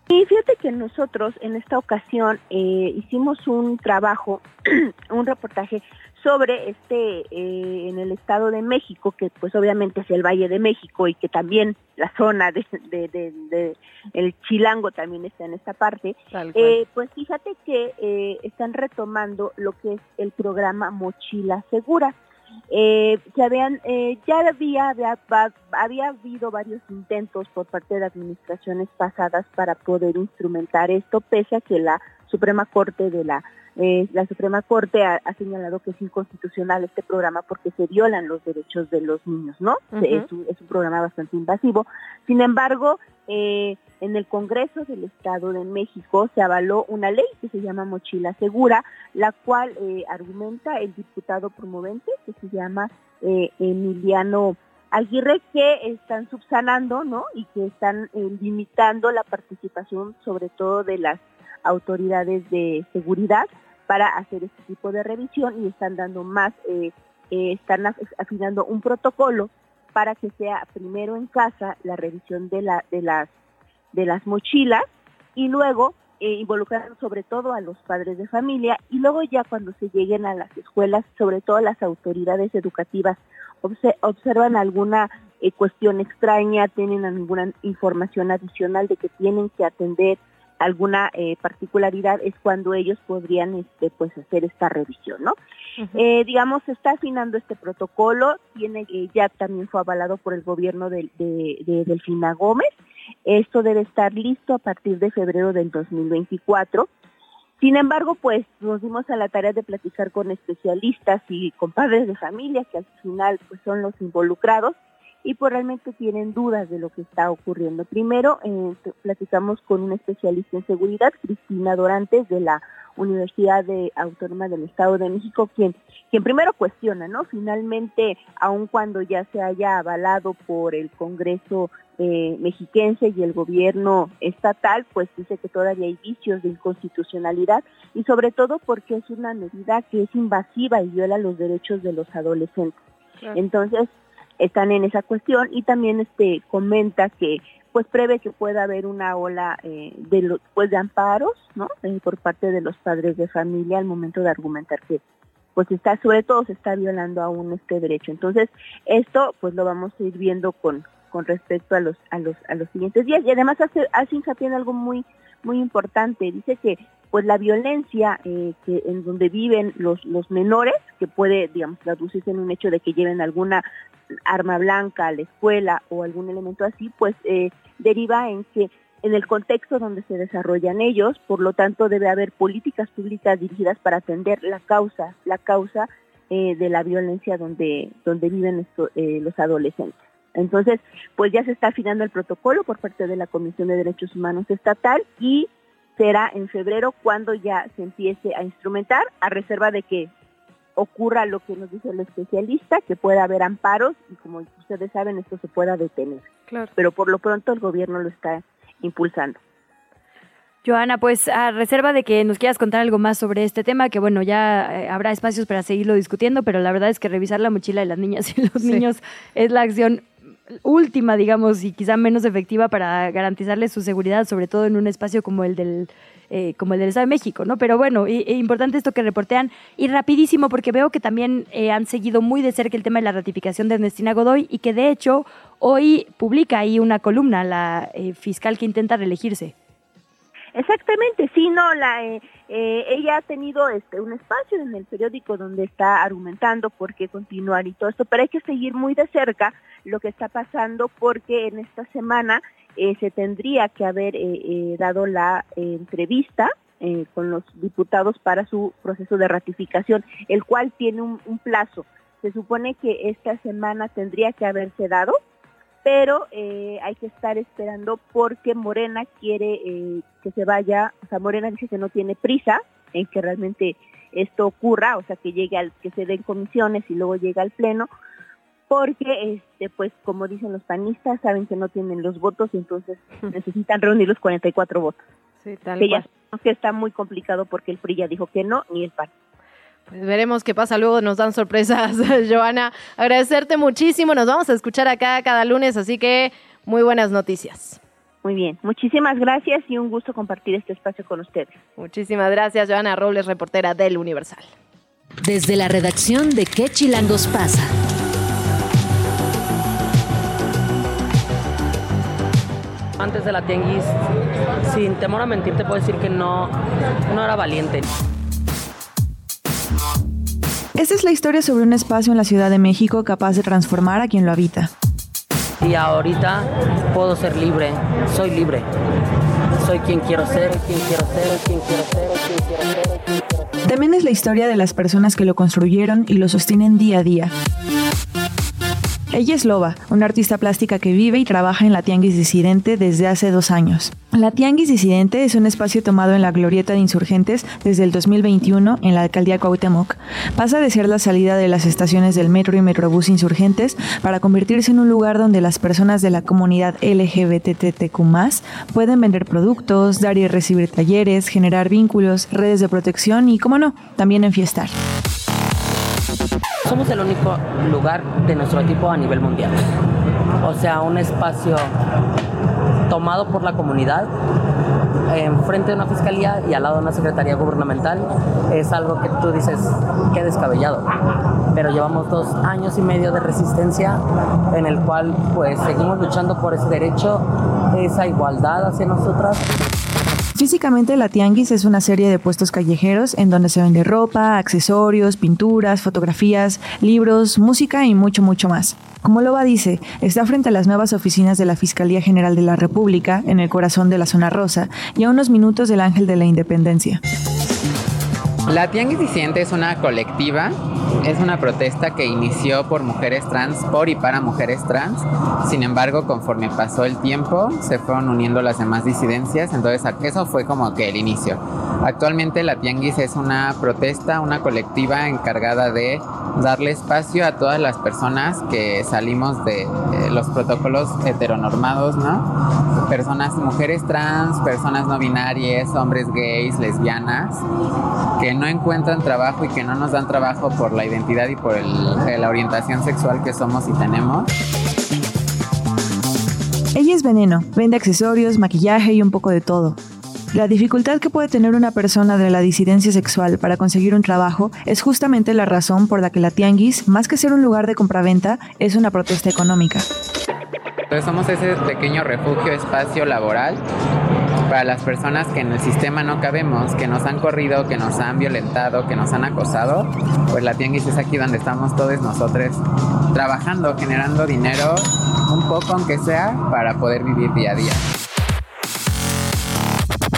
Y fíjate que nosotros en esta ocasión eh, hicimos un trabajo, un reportaje sobre este eh, en el Estado de México, que pues obviamente es el Valle de México y que también la zona de, de, el Chilango también está en esta parte. Eh, pues fíjate que están retomando lo que es el programa Mochila Segura eh, se habían, eh, ya había, había, había habido varios intentos por parte de administraciones pasadas para poder instrumentar esto, pese a que la Suprema Corte de la eh, la Suprema Corte ha, señalado que es inconstitucional este programa porque se violan los derechos de los niños, ¿no? es, un, es, un, programa bastante invasivo. Sin embargo, eh, en el Congreso del Estado de México se avaló una ley que se llama Mochila Segura, la cual eh, argumenta el diputado promovente que se llama Emiliano Aguirre que están subsanando, ¿no? Y que están limitando la participación sobre todo de las autoridades de seguridad para hacer este tipo de revisión y están dando más, eh, eh, están afinando un protocolo para que sea primero en casa la revisión de, la, de, las, de las mochilas y luego eh, involucrar sobre todo a los padres de familia y luego ya cuando se lleguen a las escuelas, sobre todo las autoridades educativas, observan alguna eh, cuestión extraña, tienen alguna información adicional de que tienen que atender alguna eh, particularidad es cuando ellos podrían este, pues hacer esta revisión, ¿no? eh, digamos, se está afinando este protocolo, tiene eh, ya también fue avalado por el gobierno de, de, Delfina Gómez. Esto debe estar listo a partir de febrero del 2024. Sin embargo, pues nos dimos a la tarea de platicar con especialistas y con padres de familia que al final pues son los involucrados y pues realmente tienen dudas de lo que está ocurriendo. Primero, eh, platicamos con un especialista en seguridad, Cristina Dorantes, de la Universidad de Autónoma del Estado de México, quien, quien primero cuestiona, ¿no? Finalmente, aun cuando ya se haya avalado por el Congreso eh, mexiquense y el gobierno estatal, pues dice que todavía hay vicios de inconstitucionalidad y sobre todo porque es una medida que es invasiva y viola los derechos de los adolescentes. Entonces, están en esa cuestión y también este comenta que pues prevé que pueda haber una ola eh, de pues de amparos no eh, por parte de los padres de familia al momento de argumentar que pues está sobre todo se está violando aún este derecho. Entonces esto pues lo vamos a ir viendo con con respecto a los a los a los siguientes días. Y además hace hace hincapié en algo muy muy importante. Dice que pues la violencia eh, que en donde viven los los menores que puede digamos traducirse en un hecho de que lleven alguna arma blanca la escuela o algún elemento así, pues eh, deriva en que en el contexto donde se desarrollan ellos, por lo tanto debe haber políticas públicas dirigidas para atender la causa, la causa eh, de la violencia donde, donde viven eh, los adolescentes. Entonces, pues ya se está afinando el protocolo por parte de la Comisión de Derechos Humanos Estatal y será en febrero cuando ya se empiece a instrumentar, a reserva de que ocurra lo que nos dice el especialista, que pueda haber amparos y como ustedes saben esto se pueda detener. Pero por lo pronto el gobierno lo está impulsando. Joana, pues a reserva de que nos quieras contar algo más sobre este tema, que bueno, ya eh, habrá espacios para seguirlo discutiendo, pero la verdad es que revisar la mochila de las niñas y los niños es la acción última, digamos, y quizá menos efectiva para garantizarles su seguridad, sobre todo en un espacio como el del eh, como el del Estado de México, ¿no? Pero bueno, y, e importante esto que reportean y rapidísimo porque veo que también eh, han seguido muy de cerca el tema de la ratificación de Ernestina Godoy y que de hecho hoy publica ahí una columna la eh, fiscal que intenta reelegirse. Exactamente, sí, no, la, eh, eh, ella ha tenido este, un espacio en el periódico donde está argumentando por qué continuar y todo esto, pero hay que seguir muy de cerca lo que está pasando porque en esta semana eh, se tendría que haber dado la entrevista con los diputados para su proceso de ratificación, el cual tiene un, plazo. Se supone que esta semana tendría que haberse dado, pero eh, hay que estar esperando porque Morena quiere eh, que se vaya, o sea, Morena dice que no tiene prisa en que realmente esto ocurra, o sea, que llegue al, que se den comisiones y luego llegue al pleno, porque este, pues como dicen los panistas, saben que no tienen los votos y entonces necesitan reunir los 44 votos. Sí, tal que cual. ya que está muy complicado porque el PRI ya dijo que no, ni el PAN. Pues veremos qué pasa luego, nos dan sorpresas, Joana. Agradecerte muchísimo, nos vamos a escuchar acá cada lunes, así que muy buenas noticias. Muy bien, muchísimas gracias y un gusto compartir este espacio con ustedes. Muchísimas gracias, Joana Robles, reportera del Universal. Desde la redacción de ¿Qué chilangos pasa? Antes de la tianguis, sin temor a mentir, te puedo decir que no, no era valiente. Esta es la historia sobre un espacio en la Ciudad de México capaz de transformar a quien lo habita. Y ahorita puedo ser libre, soy libre. Soy quien quiero ser, quien quiero ser, quien quiero ser, quien quiero ser. Quien quiero ser. También es la historia de las personas que lo construyeron y lo sostienen día a día. Ella es Loba, una artista plástica que vive y trabaja en la Tianguis Disidente desde hace dos años. La Tianguis Disidente es un espacio tomado en la Glorieta de Insurgentes desde el 2021 en la alcaldía Cuauhtémoc. Pasa de ser la salida de las estaciones del metro y metrobús Insurgentes para convertirse en un lugar donde las personas de la comunidad LGBTTQ+, pueden vender productos, dar y recibir talleres, generar vínculos, redes de protección y, como no, también enfiestar. Somos el único lugar de nuestro tipo a nivel mundial. O sea, un espacio tomado por la comunidad enfrente de una fiscalía y al lado de una secretaría gubernamental es algo que tú dices, qué descabellado. Pero llevamos dos años y medio de resistencia en el cual pues seguimos luchando por ese derecho, esa igualdad hacia nosotras. Físicamente, la Tianguis es una serie de puestos callejeros en donde se vende ropa, accesorios, pinturas, fotografías, libros, música y mucho, mucho más. Como Loba dice, está frente a las nuevas oficinas de la Fiscalía General de la República, en el corazón de la zona rosa, y a unos minutos del Ángel de la Independencia. La Tianguis Disidente es una colectiva, es una protesta que inició por mujeres trans, por y para mujeres trans. Sin embargo, conforme pasó el tiempo, se fueron uniendo las demás disidencias, entonces eso fue como que el inicio. Actualmente la Tianguis es una protesta, una colectiva encargada de darle espacio a todas las personas que salimos de eh, los protocolos heteronormados, ¿no? Personas, mujeres trans, personas no binarias, hombres gays, lesbianas, que no encuentran trabajo y que no nos dan trabajo por la identidad y por el, la orientación sexual que somos y tenemos. Ella es veneno, vende accesorios, maquillaje y un poco de todo. La dificultad que puede tener una persona de la disidencia sexual para conseguir un trabajo es justamente la razón por la que la Tianguis, más que ser un lugar de compraventa, es una protesta económica. Entonces somos ese pequeño refugio, espacio laboral para las personas que en el sistema no cabemos, que nos han corrido, que nos han violentado, que nos han acosado, pues la tianguis es aquí donde estamos todos nosotros trabajando, generando dinero, un poco aunque sea, para poder vivir día a día.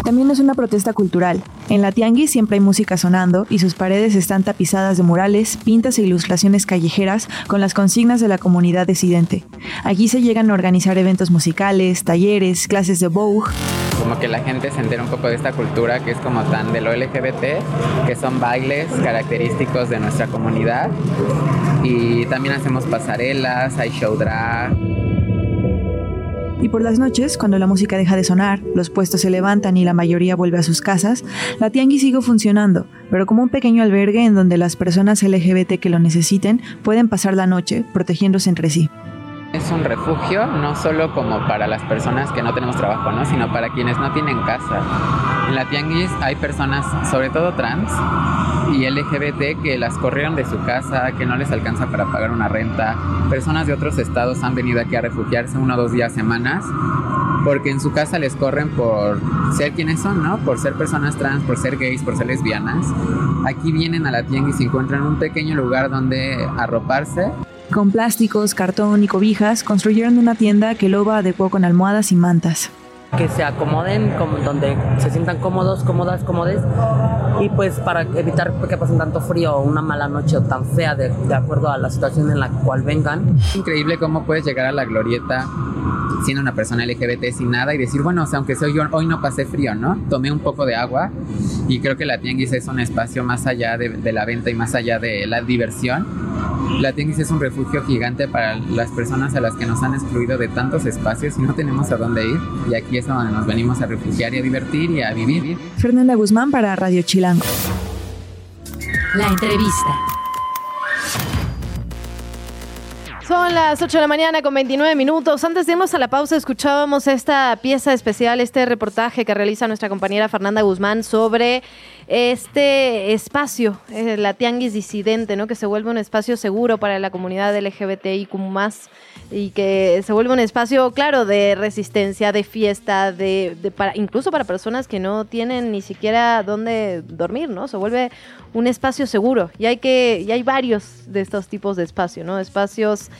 También es una protesta cultural. En la tianguis siempre hay música sonando y sus paredes están tapizadas de murales, pintas e ilustraciones callejeras con las consignas de la comunidad disidente. Allí se llegan a organizar eventos musicales, talleres, clases de Vogue. Como que la gente se entera un poco de esta cultura que es como tan de lo LGBT, que son bailes característicos de nuestra comunidad. Y también hacemos pasarelas, hay show drag. Y por las noches, cuando la música deja de sonar, los puestos se levantan y la mayoría vuelve a sus casas, la tianguis sigue funcionando, pero como un pequeño albergue en donde las personas LGBT que lo necesiten pueden pasar la noche protegiéndose entre sí. Es un refugio no solo como para las personas que no tenemos trabajo, ¿no? sino para quienes no tienen casa. En la tianguis hay personas, sobre todo trans y LGBT, que las corrieron de su casa, que no les alcanza para pagar una renta. Personas de otros estados han venido aquí a refugiarse uno o dos días, semanas, porque en su casa les corren por ser quienes son, ¿no? Por ser personas trans, por ser gays, por ser lesbianas. Aquí vienen a la tianguis y encuentran un pequeño lugar donde arroparse con plásticos, cartón y cobijas, construyeron una tienda que Loba adecuó con almohadas y mantas. Que se acomoden, como donde se sientan cómodos, cómodas, cómodes, y pues para evitar que pasen tanto frío o una mala noche o tan fea de, de acuerdo a la situación en la cual vengan. Increíble cómo puedes llegar a la glorieta siendo una persona LGBT sin nada y decir, bueno, o sea, aunque soy yo, hoy no pasé frío, ¿no? Tomé un poco de agua y creo que la tianguis es un espacio más allá de, de la venta y más allá de la diversión. La tianguis es un refugio gigante para las personas a las que nos han excluido de tantos espacios y no tenemos a dónde ir. Y aquí es donde nos venimos a refugiar y a divertir y a vivir. Fernanda Guzmán para Radio Chilango. La entrevista. Son las 8 de la mañana con 29 minutos. Antes de irnos a la pausa, escuchábamos esta pieza especial, este reportaje que realiza nuestra compañera Fernanda Guzmán sobre este espacio, eh, la tianguis disidente, ¿no? que se vuelve un espacio seguro para la comunidad LGBTIQ y que se vuelve un espacio, claro, de resistencia, de fiesta, de, para, incluso para personas que no tienen ni siquiera dónde dormir, ¿no? Se vuelve un espacio seguro. Y hay que, y hay varios de estos tipos de espacios, ¿no? Espacios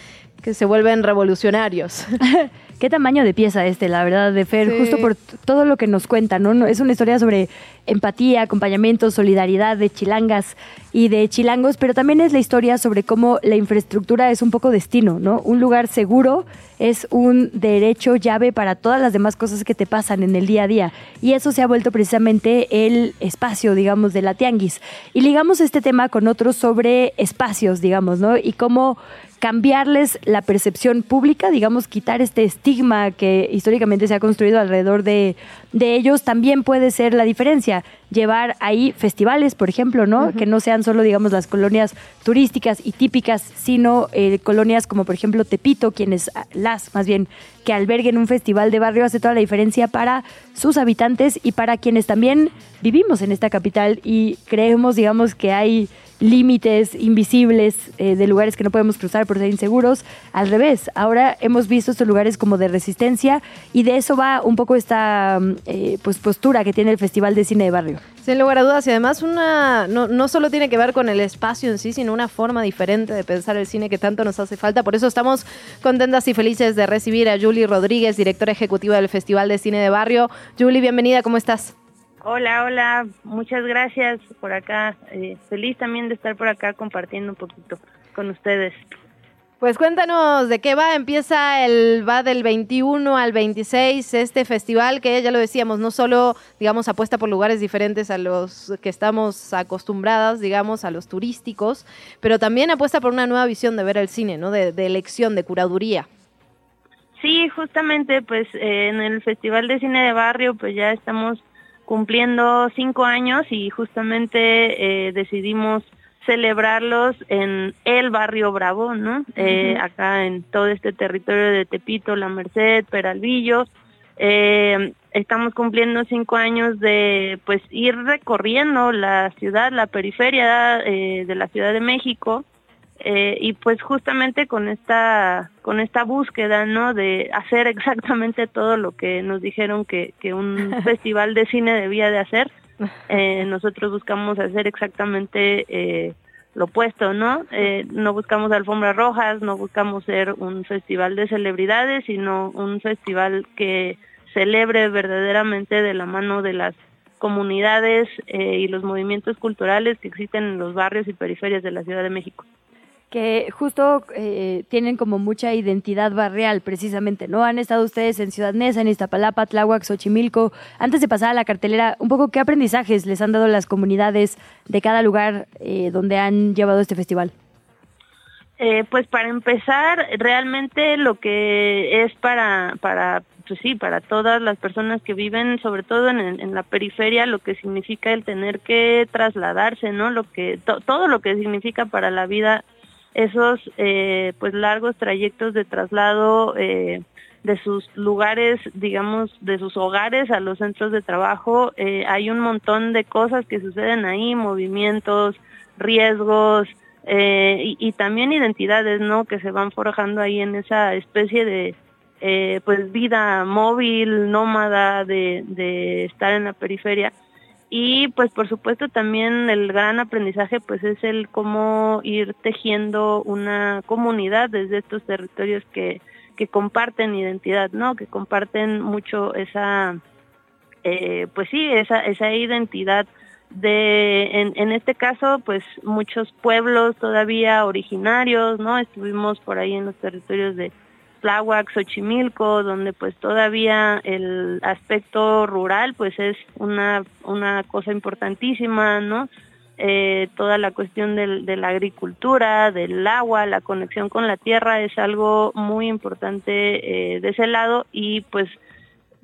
que se vuelven revolucionarios. Qué tamaño de pieza este, la verdad, de Fer, Sí. justo por todo lo que nos cuenta. No, Es una historia sobre empatía, acompañamiento, solidaridad de chilangas y de chilangos, pero también es la historia sobre cómo la infraestructura es un poco destino, ¿no? Un lugar seguro es un derecho llave para todas las demás cosas que te pasan en el día a día. Y eso se ha vuelto precisamente el espacio, digamos, de la tianguis. Y ligamos este tema con otros sobre espacios, digamos, ¿no? Y cómo cambiarles la percepción pública, digamos, quitar este estigma que históricamente se ha construido alrededor de, de ellos, también puede ser la diferencia. Llevar ahí festivales, por ejemplo, ¿no? Que no sean solo, digamos, las colonias turísticas y típicas, sino eh, colonias como, por ejemplo, Tepito, quienes, ah, las más bien, que alberguen un festival de barrio hace toda la diferencia para sus habitantes y para quienes también vivimos en esta capital y creemos, digamos, que hay límites invisibles eh, de lugares que no podemos cruzar por ser inseguros. Al revés, ahora hemos visto estos lugares como de resistencia y de eso va un poco esta mm, eh, pues postura que tiene el Festival de Cine de Barrio. Sin lugar a dudas, y además una no, no solo tiene que ver con el espacio en sí, sino una forma diferente de pensar el cine que tanto nos hace falta. Por eso estamos contentas y felices de recibir a Julie Rodríguez, directora ejecutiva del Festival de Cine de Barrio. Julie, bienvenida, ¿cómo estás? Hola, hola, muchas gracias por acá. Eh, feliz también de estar por acá compartiendo un poquito con ustedes. Pues cuéntanos de qué va. Empieza el va del 21 al 26 este festival que ya lo decíamos, no solo digamos apuesta por lugares diferentes a los que estamos acostumbradas, digamos a los turísticos, pero también apuesta por una nueva visión de ver el cine, ¿no? De, de elección, de curaduría. Sí, justamente, pues eh, en el Festival de Cine de Barrio, pues ya estamos cumpliendo cinco años y justamente eh, decidimos celebrarlos en el barrio Bravo, ¿no? Eh, acá en todo este territorio de Tepito, La Merced, Peralvillo. Eh, estamos cumpliendo cinco años de pues ir recorriendo la ciudad, la periferia eh, de la Ciudad de México, eh, y pues justamente con esta con esta búsqueda no de hacer exactamente todo lo que nos dijeron que, que un festival de cine debía de hacer eh, nosotros buscamos hacer exactamente eh, lo opuesto no no buscamos alfombras rojas no buscamos ser un festival de celebridades sino un festival que celebre verdaderamente de la mano de las comunidades y los movimientos culturales que existen en los barrios y periferias de la Ciudad de México. Que justo eh, tienen como mucha identidad barrial, precisamente, ¿no? Han estado ustedes en Ciudad Neza, en Iztapalapa, Tláhuac, Xochimilco. Antes de pasar a la cartelera, un poco qué aprendizajes les han dado las comunidades de cada lugar eh, donde han llevado este festival. Eh, pues para empezar, realmente lo que es para, para pues sí, para todas las personas que viven, sobre todo en, en la periferia, lo que significa el tener que trasladarse, ¿no? Lo que todo lo que significa para la vida esos eh, pues largos trayectos de traslado eh, de sus lugares, digamos, de sus hogares a los centros de trabajo. Eh, hay un montón de cosas que suceden ahí, movimientos, riesgos y, también identidades, ¿no? Que se van forjando ahí en esa especie de pues vida móvil, nómada, de estar en la periferia. Y pues por supuesto también el gran aprendizaje pues es el cómo ir tejiendo una comunidad desde estos territorios que, que comparten identidad, ¿no? Que comparten mucho esa, eh, pues sí, esa, esa identidad de, en, en este caso, pues muchos pueblos todavía originarios, ¿no? Estuvimos por ahí en los territorios de Tláhuac, Xochimilco, donde pues todavía el aspecto rural pues es una, una cosa importantísima, ¿no? Eh, toda la cuestión del, de la agricultura, del agua, la conexión con la tierra es algo muy importante eh, de ese lado y pues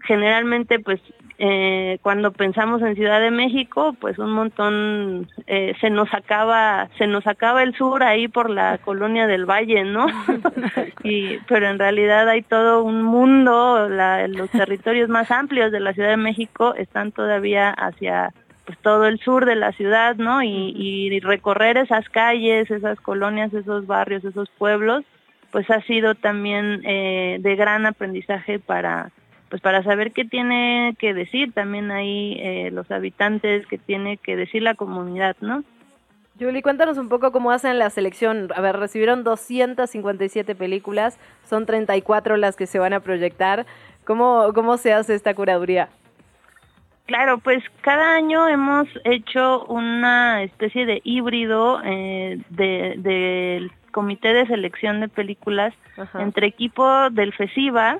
generalmente pues eh, cuando pensamos en Ciudad de México, pues un montón eh, se nos acaba, se nos acaba el sur ahí por la colonia del Valle, ¿no? y pero en realidad hay todo un mundo, la, los territorios más amplios de la Ciudad de México están todavía hacia pues todo el sur de la ciudad, ¿no? Y, y recorrer esas calles, esas colonias, esos barrios, esos pueblos, pues ha sido también eh, de gran aprendizaje para pues para saber qué tiene que decir también ahí eh, los habitantes, qué tiene que decir la comunidad, ¿no? Julie, cuéntanos un poco cómo hacen la selección. A ver, recibieron 257 películas, son 34 las que se van a proyectar. ¿Cómo, cómo se hace esta curaduría? Claro, pues cada año hemos hecho una especie de híbrido eh, del de comité de selección de películas Ajá. entre equipo del FESIVA,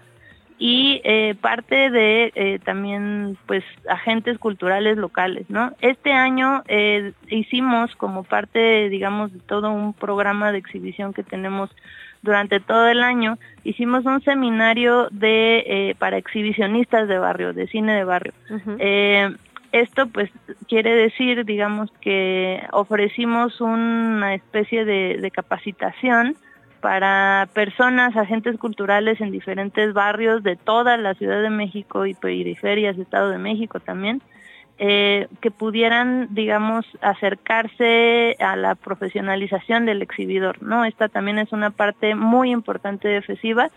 y eh, parte de eh, también pues agentes culturales locales, ¿no? Este año eh, hicimos como parte, digamos, de todo un programa de exhibición que tenemos durante todo el año, hicimos un seminario de eh, para exhibicionistas de barrio, de cine de barrio. Uh -huh. eh, esto pues quiere decir, digamos, que ofrecimos una especie de, de capacitación para personas, agentes culturales en diferentes barrios de toda la Ciudad de México y periferias, Estado de México también, eh, que pudieran, digamos, acercarse a la profesionalización del exhibidor, ¿no? Esta también es una parte muy importante de FESIVA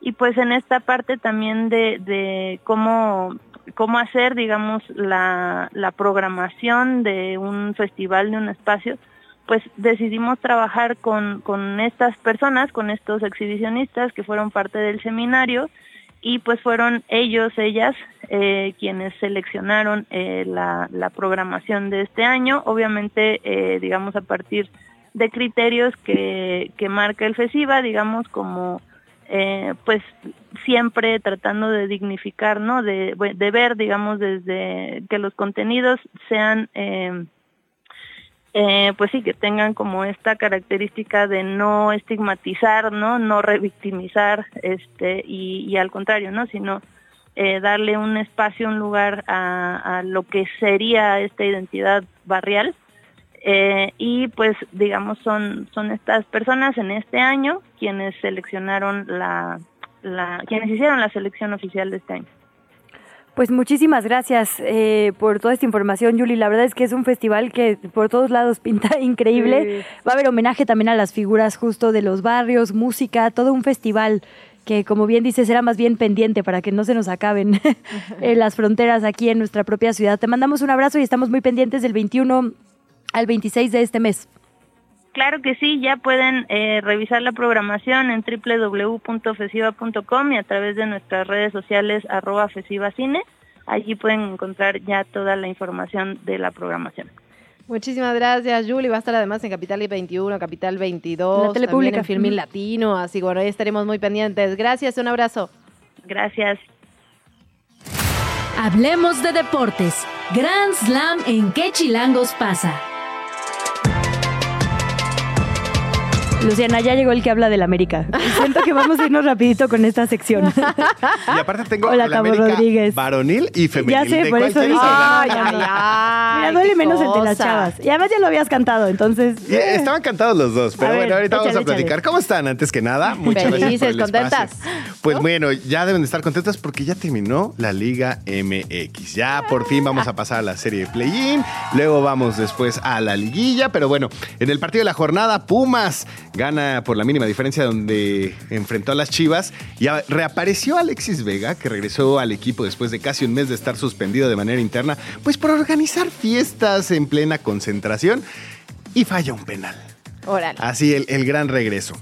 y pues en esta parte también de, de cómo cómo hacer, digamos, la, la programación de un festival, de un espacio, pues decidimos trabajar con, con estas personas, con estos exhibicionistas que fueron parte del seminario y pues fueron ellos, ellas, eh, quienes seleccionaron eh, la, programación de este año, obviamente, eh, digamos, a partir de criterios que, que marca el FESIVA, digamos, como pues siempre tratando de dignificar, ¿no? De, de ver, digamos, desde que los contenidos sean eh, pues sí, que tengan como esta característica de no estigmatizar, ¿no? No revictimizar, este, y, al contrario, ¿no? Sino eh, darle un espacio, un lugar a, a, lo que sería esta identidad barrial. Eh, y pues, digamos, son, son estas personas en este año quienes seleccionaron la, la, quienes hicieron la selección oficial de este año. Pues muchísimas gracias eh, por toda esta información, Yuli. La verdad es que es un festival que por todos lados pinta increíble. Sí. Va a haber homenaje también a las figuras justo de los barrios, música, todo un festival que, como bien dices, será más bien pendiente para que no se nos acaben eh, las fronteras aquí en nuestra propia ciudad. Te mandamos un abrazo y estamos muy pendientes del 21 al 26 de este mes. Claro que sí, ya pueden eh, revisar la programación en www.fesiva.com y a través de nuestras redes sociales arroba fesivacine. Allí pueden encontrar ya toda la información de la programación. Muchísimas gracias, Julie. Va a estar además en Capital 21, Capital 22, la tele pública. en Filmin Latino, así que bueno, ahí estaremos muy pendientes. Gracias, un abrazo. Gracias. Hablemos de deportes. Grand Slam en qué chilangos pasa. Luciana, ya llegó el que habla del América. Siento que vamos a irnos rapidito con esta sección. Y aparte tengo Hola, el Tabo América Rodríguez. varonil y femenil. Ya sé, ¿De por eso dije. Ay, ay, ay, Mira, duele menos el de las chavas. Y además ya lo habías cantado, entonces. Eh, Estaban cantados los dos, pero A ver, bueno, ahorita vamos a platicar. échale. ¿Cómo están antes que nada? Muchas gracias por Felices, el espacio. contentas. Pues bueno, ya deben de estar contentas porque ya terminó la Liga MX. Ya por fin vamos a pasar a la serie de play-in, luego vamos después a la liguilla, pero bueno, en el partido de la jornada, Pumas gana por la mínima diferencia donde enfrentó a las Chivas y reapareció Alexis Vega, que regresó al equipo después de casi un mes de estar suspendido de manera interna, pues por organizar fiestas en plena concentración y falla un penal. Órale. Así el, el gran regreso.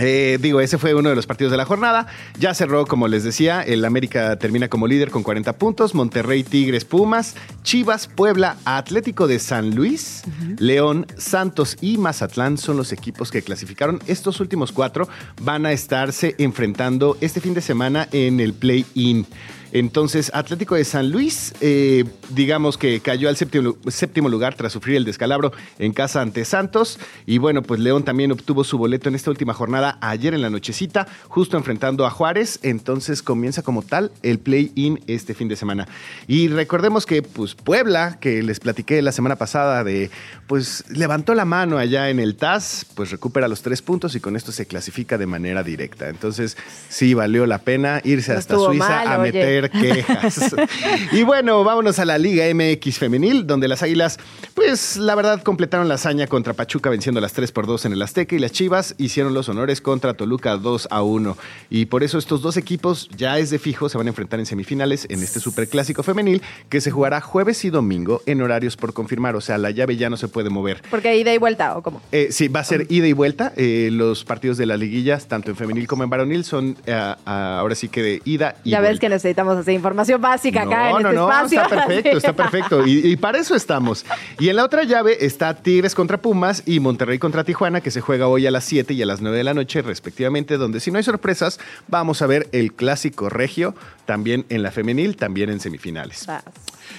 Eh, digo, ese fue uno de los partidos de la jornada. Ya cerró, como les decía, el América termina como líder con 40 puntos. Monterrey, Tigres, Pumas, Chivas, Puebla, Atlético de San Luis, León, Santos y Mazatlán son los equipos que clasificaron. Estos últimos cuatro van a estarse enfrentando este fin de semana en el play-in. Entonces, Atlético de San Luis, eh, digamos que cayó al séptimo, séptimo lugar tras sufrir el descalabro en casa ante Santos. Y bueno, pues León también obtuvo su boleto en esta última jornada ayer en la nochecita, justo enfrentando a Juárez. Entonces comienza como tal el play-in este fin de semana. Y recordemos que pues Puebla, que les platiqué la semana pasada de, pues levantó la mano allá en el TAS, pues recupera los tres puntos y con esto se clasifica de manera directa. Entonces sí valió la pena irse No hasta Suiza mal, a oye. Quejas. y bueno, vámonos a la Liga MX femenil, donde las Águilas, pues la verdad completaron la hazaña contra Pachuca venciendo las 3 por 2 en el Azteca y las Chivas hicieron los honores contra Toluca 2 a 1. Y por eso estos dos equipos ya es de fijo, se van a enfrentar en semifinales en este superclásico femenil que se jugará jueves y domingo en horarios por confirmar, o sea, la llave ya no se puede mover. Porque ida y vuelta, ¿o cómo? Eh, sí, va a ser ida y vuelta. Eh, los partidos de las liguillas, tanto en femenil como en varonil, son eh, ah, ahora sí que de ida y Ya vuelta. ves que necesitamos información básica acá en no, este no, espacio. está perfecto, está perfecto. Y, y para eso estamos. Y en la otra llave está Tigres contra Pumas y Monterrey contra Tijuana, que se juega hoy a las 7 y a las 9 de la noche, respectivamente, donde si no hay sorpresas, vamos a ver el clásico regio, también en la femenil, también en semifinales.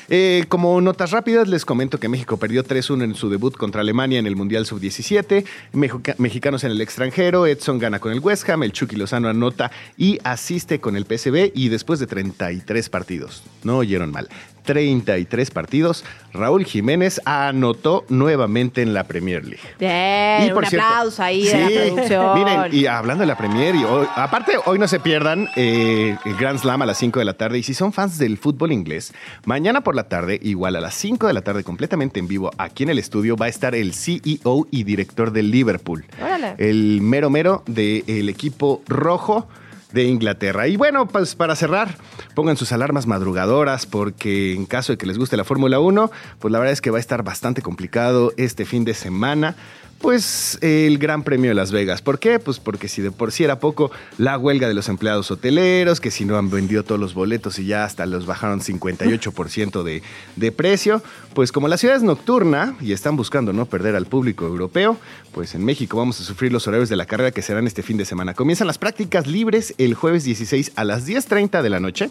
Eh, como notas rápidas, les comento que México perdió 3-1 en su debut contra Alemania en el Mundial Sub-17. Mexica- mexicanos en el extranjero, Edson gana con el West Ham, el Chucky Lozano anota y asiste con el PSV y después de 33 partidos, no oyeron mal, 33 partidos, Raúl Jiménez anotó nuevamente en la Premier League. Bien, Y por un cierto, aplauso ahí de sí, la producción. Miren, y hablando de la Premier, y hoy- aparte hoy no se pierdan eh, el Grand Slam a las 5 de la tarde. Y si son fans del fútbol inglés, mañana por la tarde, igual a las 5 de la tarde, completamente en vivo, aquí en el estudio, va a estar el CEO y director del Liverpool. Órale. El mero mero del equipo rojo de Inglaterra. Y bueno, pues para cerrar, pongan sus alarmas madrugadoras porque en caso de que les guste la Fórmula 1, pues la verdad es que va a estar bastante complicado este fin de semana. Pues el Gran Premio de Las Vegas. ¿Por qué? Pues porque si de por sí era poco la huelga de los empleados hoteleros, que si no han vendido todos los boletos y ya hasta los bajaron 58% de, de precio, pues como la ciudad es nocturna y están buscando no perder al público europeo, pues en México vamos a sufrir los horarios de la carrera que serán este fin de semana. Comienzan las prácticas libres el jueves 16 a las 10.30 de la noche,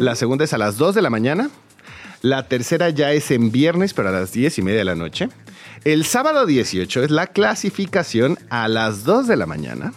la segunda es a las 2 de la mañana, la tercera ya es en viernes, pero a las 10 y media de la noche. El sábado 18 es la clasificación a las 2 de la mañana.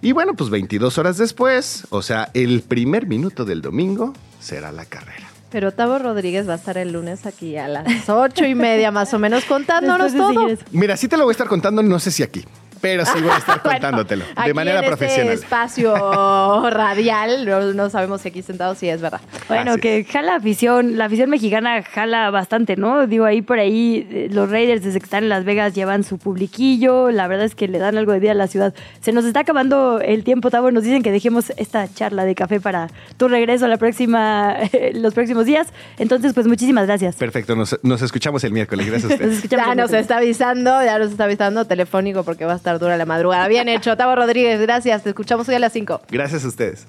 Y bueno, pues 22 horas después, o sea, el primer minuto del domingo, será la carrera. Pero Tavo Rodríguez va a estar el lunes aquí a las ocho y media más o menos contándonos de todo. Mira, sí te lo voy a estar contando, no sé si aquí, pero sí voy a estar Bueno, contándotelo Aquí de manera en este profesional. espacio radial, no, no sabemos si aquí sentados sí es verdad. Bueno, que jala afición, la afición mexicana jala bastante, ¿no? Digo, ahí por ahí eh, los Raiders desde que están en Las Vegas llevan su publiquillo, la verdad es que le dan algo de vida a la ciudad. Se nos está acabando el tiempo, Tavo, nos dicen que dejemos esta charla de café para tu regreso la próxima, los próximos días. Entonces, pues muchísimas gracias. Perfecto, nos, nos escuchamos el miércoles. Gracias a ustedes. Ya nos está avisando, ya nos está avisando telefónico porque va a estar dura la madrugada. Bien hecho, Tavo Rodríguez, gracias. Te escuchamos hoy a las 5. Gracias a ustedes.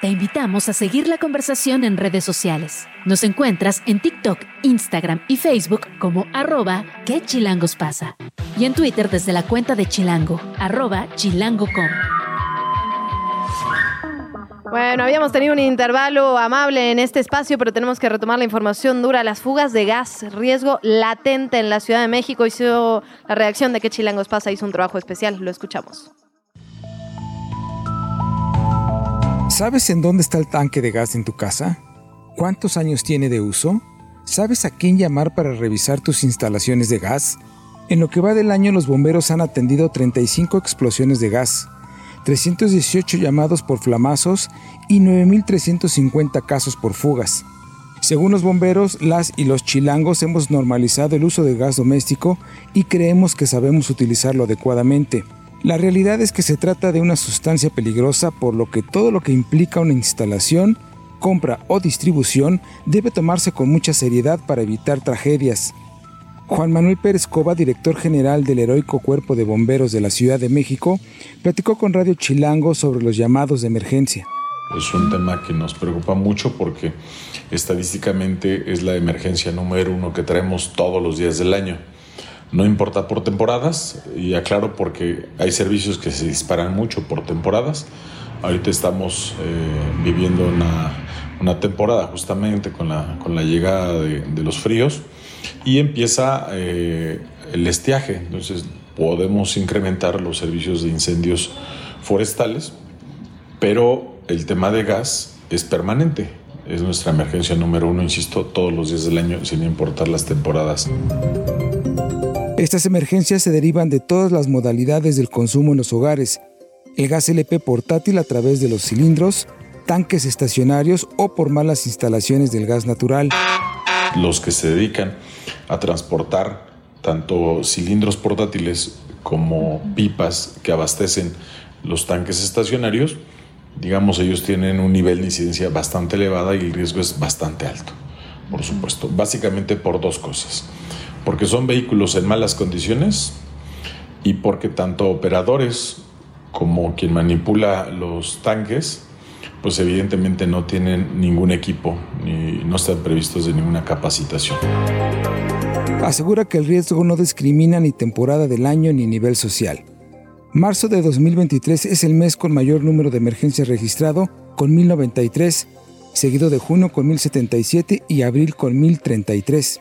Te invitamos a seguir la conversación en redes sociales. Nos encuentras en TikTok, Instagram y Facebook como arroba que chilangos pasa. Y en Twitter desde la cuenta de Chilango, arroba chilango.com. Bueno, habíamos tenido un intervalo amable en este espacio, pero tenemos que retomar la información dura. Las fugas de gas, riesgo latente en la Ciudad de México. Hizo la reacción de que Chilangos pasa, hizo un trabajo especial. Lo escuchamos. ¿Sabes en dónde está el tanque de gas en tu casa? ¿Cuántos años tiene de uso? ¿Sabes a quién llamar para revisar tus instalaciones de gas? En lo que va del año los bomberos han atendido 35 explosiones de gas, 318 llamados por flamazos y 9.350 casos por fugas. Según los bomberos, las y los chilangos hemos normalizado el uso de gas doméstico y creemos que sabemos utilizarlo adecuadamente. La realidad es que se trata de una sustancia peligrosa por lo que todo lo que implica una instalación, compra o distribución debe tomarse con mucha seriedad para evitar tragedias. Juan Manuel Pérez Cova, director general del heroico Cuerpo de Bomberos de la Ciudad de México, platicó con Radio Chilango sobre los llamados de emergencia. Es un tema que nos preocupa mucho porque estadísticamente es la emergencia número uno que traemos todos los días del año. No importa por temporadas, y aclaro porque hay servicios que se disparan mucho por temporadas. Ahorita estamos eh, viviendo una, una, temporada justamente con la, con la llegada de, de los fríos y empieza eh, el estiaje. Entonces podemos incrementar los servicios de incendios forestales, pero el tema de gas es permanente. Es nuestra emergencia número uno, insisto, todos los días del año, sin importar las temporadas. Estas emergencias se derivan de todas las modalidades del consumo en los hogares. El gas LP portátil a través de los cilindros, tanques estacionarios o por malas instalaciones del gas natural. Los que se dedican a transportar tanto cilindros portátiles como pipas que abastecen los tanques estacionarios, digamos, ellos tienen un nivel de incidencia bastante elevada y el riesgo es bastante alto, por supuesto. Básicamente por dos cosas porque son vehículos en malas condiciones y porque tanto operadores como quien manipula los tanques, pues evidentemente no tienen ningún equipo ni no están previstos de ninguna capacitación. Asegura que el riesgo no discrimina ni temporada del año ni nivel social. Marzo de 2023 es el mes con mayor número de emergencias registrado, con 1093, seguido de junio con 1077 y abril con 1033.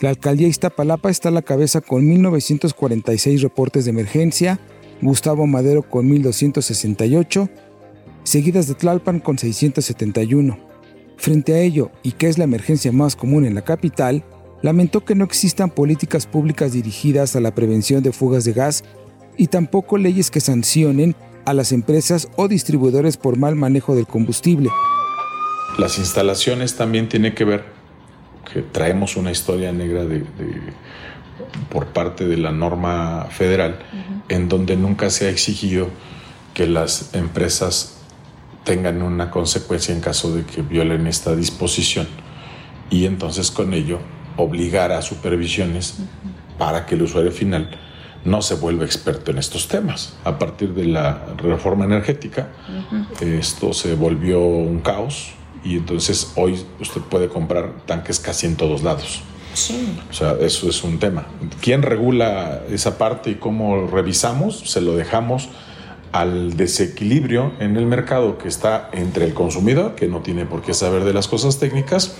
La alcaldía Iztapalapa está a la cabeza con 1.946 reportes de emergencia, Gustavo Madero con 1.268, seguidas de Tlalpan con 671. Frente a ello, y que es la emergencia más común en la capital, lamentó que no existan políticas públicas dirigidas a la prevención de fugas de gas y tampoco leyes que sancionen a las empresas o distribuidores por mal manejo del combustible. Las instalaciones también tienen que ver que traemos una historia negra de, por parte de la norma federal, en donde nunca se ha exigido que las empresas tengan una consecuencia en caso de que violen esta disposición y entonces con ello obligar a supervisiones para que el usuario final no se vuelva experto en estos temas. A partir de la reforma energética, esto se volvió un caos, y entonces hoy usted puede comprar tanques casi en todos lados. Sí. O sea, eso es un tema. ¿Quién regula esa parte y cómo revisamos? Se lo dejamos al desequilibrio en el mercado que está entre el consumidor, que no tiene por qué saber de las cosas técnicas,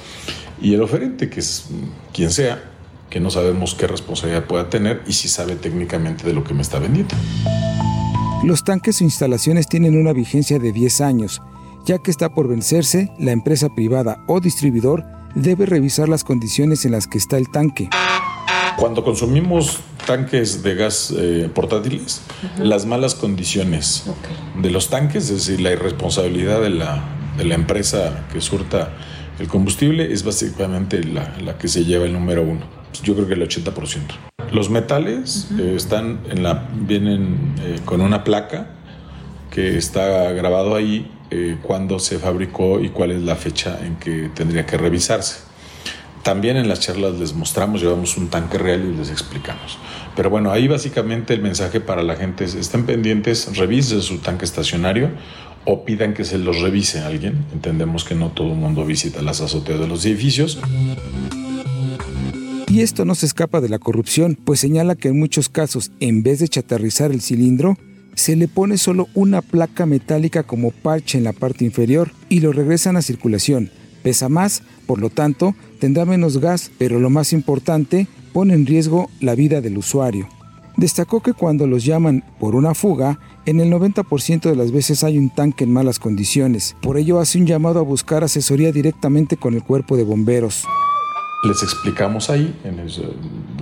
y el oferente, que es quien sea, que no sabemos qué responsabilidad pueda tener y si sabe técnicamente de lo que me está vendiendo. Los tanques o instalaciones tienen una vigencia de 10 años ya que está por vencerse, la empresa privada o distribuidor debe revisar las condiciones en las que está el tanque. Cuando consumimos tanques de gas eh, portátiles, las malas condiciones de los tanques, es decir, la irresponsabilidad de la, de la empresa que surta el combustible, es básicamente la, la, que se lleva el número uno. Yo creo que el 80%. Los metales eh, están en la, vienen eh, con una placa que está grabado ahí eh, cuándo se fabricó y cuál es la fecha en que tendría que revisarse. También en las charlas les mostramos, llevamos un tanque real y les explicamos. Pero bueno, ahí básicamente el mensaje para la gente es, estén pendientes, revisen su tanque estacionario o pidan que se los revise alguien. Entendemos que no todo el mundo visita las azoteas de los edificios. Y esto no se escapa de la corrupción, pues señala que en muchos casos, en vez de chatarrizar el cilindro, se le pone solo una placa metálica como parche en la parte inferior y lo regresan a circulación. Pesa más, por lo tanto, tendrá menos gas, pero lo más importante, pone en riesgo la vida del usuario. Destacó que cuando los llaman por una fuga, en el 90% de las veces hay un tanque en malas condiciones. Por ello hace un llamado a buscar asesoría directamente con el cuerpo de bomberos. Les explicamos ahí, en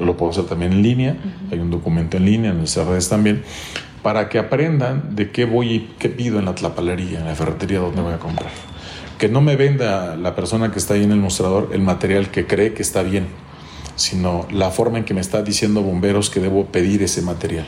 lo puedo hacer también en línea, hay un documento en línea, en nuestras redes también, para que aprendan de qué voy y qué pido en la tlapalería, en la ferretería donde voy a comprar. Que no me venda la persona que está ahí en el mostrador el material que cree que está bien sino la forma en que me está diciendo bomberos que debo pedir ese material.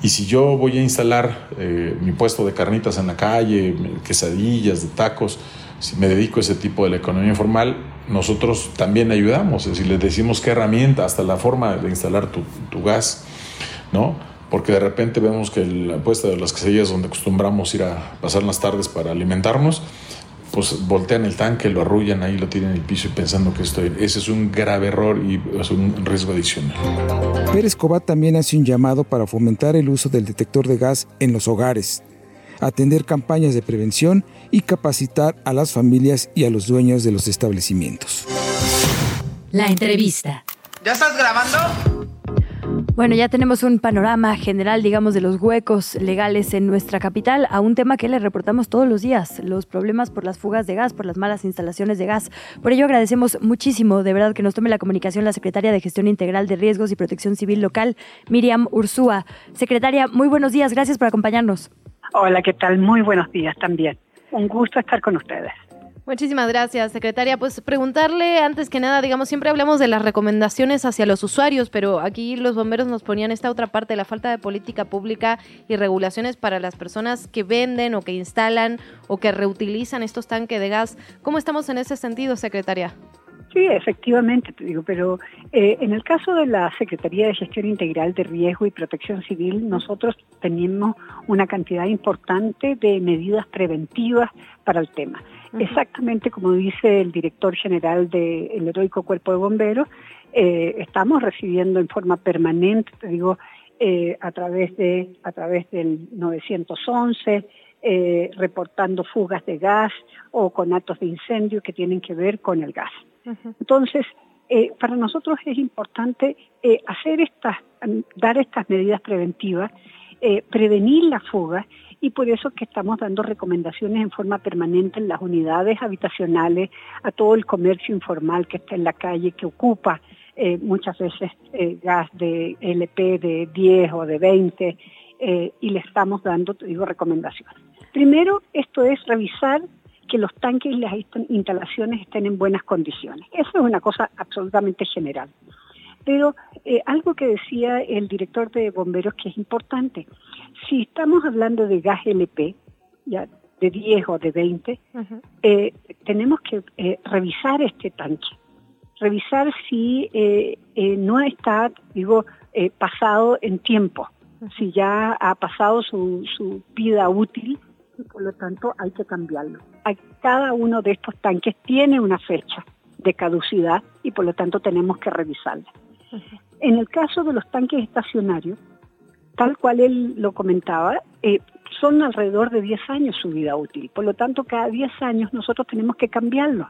Y si yo voy a instalar eh, mi puesto de carnitas en la calle, quesadillas, de tacos, si me dedico a ese tipo de la economía informal, nosotros también ayudamos. Es decir, les decimos qué herramienta, hasta la forma de instalar tu, tu gas, ¿no? Porque de repente vemos que la puesta de las quesadillas donde acostumbramos ir a pasar las tardes para alimentarnos, pues voltean el tanque, lo arrullan ahí, lo tiran en el piso y pensando que estoy. Ese es un grave error y es un riesgo adicional. Pérez Cobat también hace un llamado para fomentar el uso del detector de gas en los hogares, atender campañas de prevención y capacitar a las familias y a los dueños de los establecimientos. La entrevista. ¿Ya estás grabando? Bueno, ya tenemos un panorama general, digamos, de los huecos legales en nuestra capital a un tema que le reportamos todos los días, los problemas por las fugas de gas, por las malas instalaciones de gas. Por ello agradecemos muchísimo, de verdad, que nos tome la comunicación la secretaria de Gestión Integral de Riesgos y Protección Civil Local, Miriam Ursúa. Secretaria, muy buenos días, gracias por acompañarnos. Hola, ¿qué tal? Muy buenos días también. Un gusto estar con ustedes. Muchísimas gracias, secretaria. Pues preguntarle antes que nada, digamos, siempre hablamos de las recomendaciones hacia los usuarios, pero aquí los bomberos nos ponían esta otra parte, la falta de política pública y regulaciones para las personas que venden o que instalan o que reutilizan estos tanques de gas. ¿Cómo estamos en ese sentido, secretaria? Sí, efectivamente, te digo, pero eh, en el caso de la Secretaría de Gestión Integral de Riesgo y Protección Civil, nosotros tenemos una cantidad importante de medidas preventivas para el tema. Exactamente como dice el director general del Heroico Cuerpo de Bomberos, eh, estamos recibiendo en forma permanente, te digo, eh, a través de a través del 911, eh, reportando fugas de gas o con actos de incendio que tienen que ver con el gas. Entonces, para nosotros es importante hacer estas, dar estas medidas preventivas, prevenir la fuga y por eso que estamos dando recomendaciones en forma permanente en las unidades habitacionales, a todo el comercio informal que está en la calle, que ocupa eh, muchas veces eh, gas de LP de 10 o de 20, eh, y le estamos dando, te digo, recomendaciones. Primero, esto es revisar que los tanques y las instalaciones estén en buenas condiciones. Eso es una cosa absolutamente general. Pero algo que decía el director de bomberos que es importante, si estamos hablando de gas LP, ya de 10 o de 20, eh, tenemos que eh, revisar este tanque, revisar si eh, no está, digo, pasado en tiempo, si ya ha pasado su, su vida útil y por lo tanto hay que cambiarlo. Cada uno de estos tanques tiene una fecha de caducidad y por lo tanto tenemos que revisarla. En el caso de los tanques estacionarios, tal cual él lo comentaba, eh, son alrededor de 10 años su vida útil. Por lo tanto, cada 10 años nosotros tenemos que cambiarlo.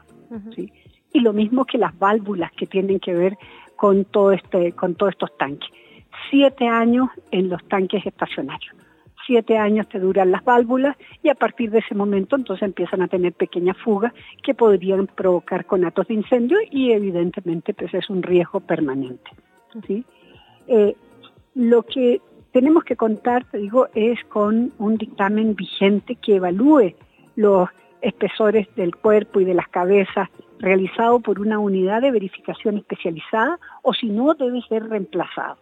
Y lo mismo que las válvulas que tienen que ver con, todo este, con todos estos tanques. Siete años en los tanques estacionarios. Siete años te duran las válvulas y a partir de ese momento entonces empiezan a tener pequeñas fugas que podrían provocar conatos de incendio y evidentemente pues es un riesgo permanente. ¿sí? Eh, lo que tenemos que contar, te digo, es con un dictamen vigente que evalúe los espesores del cuerpo y de las cabezas realizado por una unidad de verificación especializada o si no debe ser reemplazado.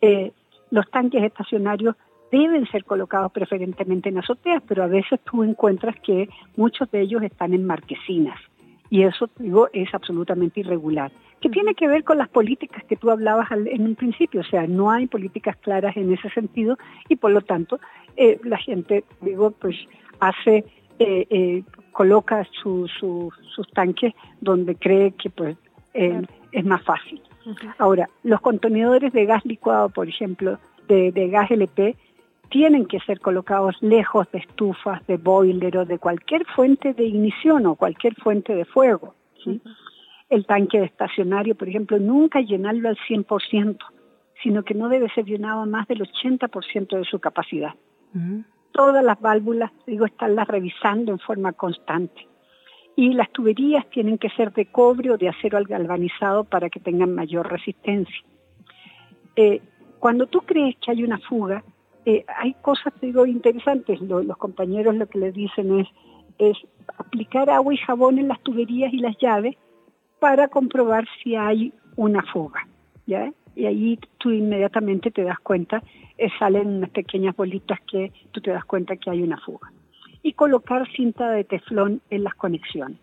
Eh, los tanques estacionarios deben ser colocados preferentemente en azoteas, pero a veces tú encuentras que muchos de ellos están en marquesinas. Y eso, digo, es absolutamente irregular. Que tiene que ver con las políticas que tú hablabas en un principio, o sea, no hay políticas claras en ese sentido y por lo tanto eh, la gente, digo, pues hace, eh, eh, coloca sus tanques donde cree que pues es más fácil. Ahora, los contenedores de gas licuado, por ejemplo, de, de gas LP, tienen que ser colocados lejos de estufas, de boiler o de cualquier fuente de ignición o cualquier fuente de fuego. ¿sí? El tanque de estacionario, por ejemplo, nunca llenarlo al 100%, sino que no debe ser llenado a más del 80% de su capacidad. Todas las válvulas, digo, estarlas revisando en forma constante. Y las tuberías tienen que ser de cobre o de acero galvanizado para que tengan mayor resistencia. Eh, cuando tú crees que hay una fuga, eh, hay cosas, digo, interesantes. los compañeros lo que les dicen es, es aplicar agua y jabón en las tuberías y las llaves para comprobar si hay una fuga. ¿ya? Y ahí tú inmediatamente te das cuenta, eh, salen unas pequeñas bolitas que tú te das cuenta que hay una fuga. Y colocar cinta de teflón en las conexiones.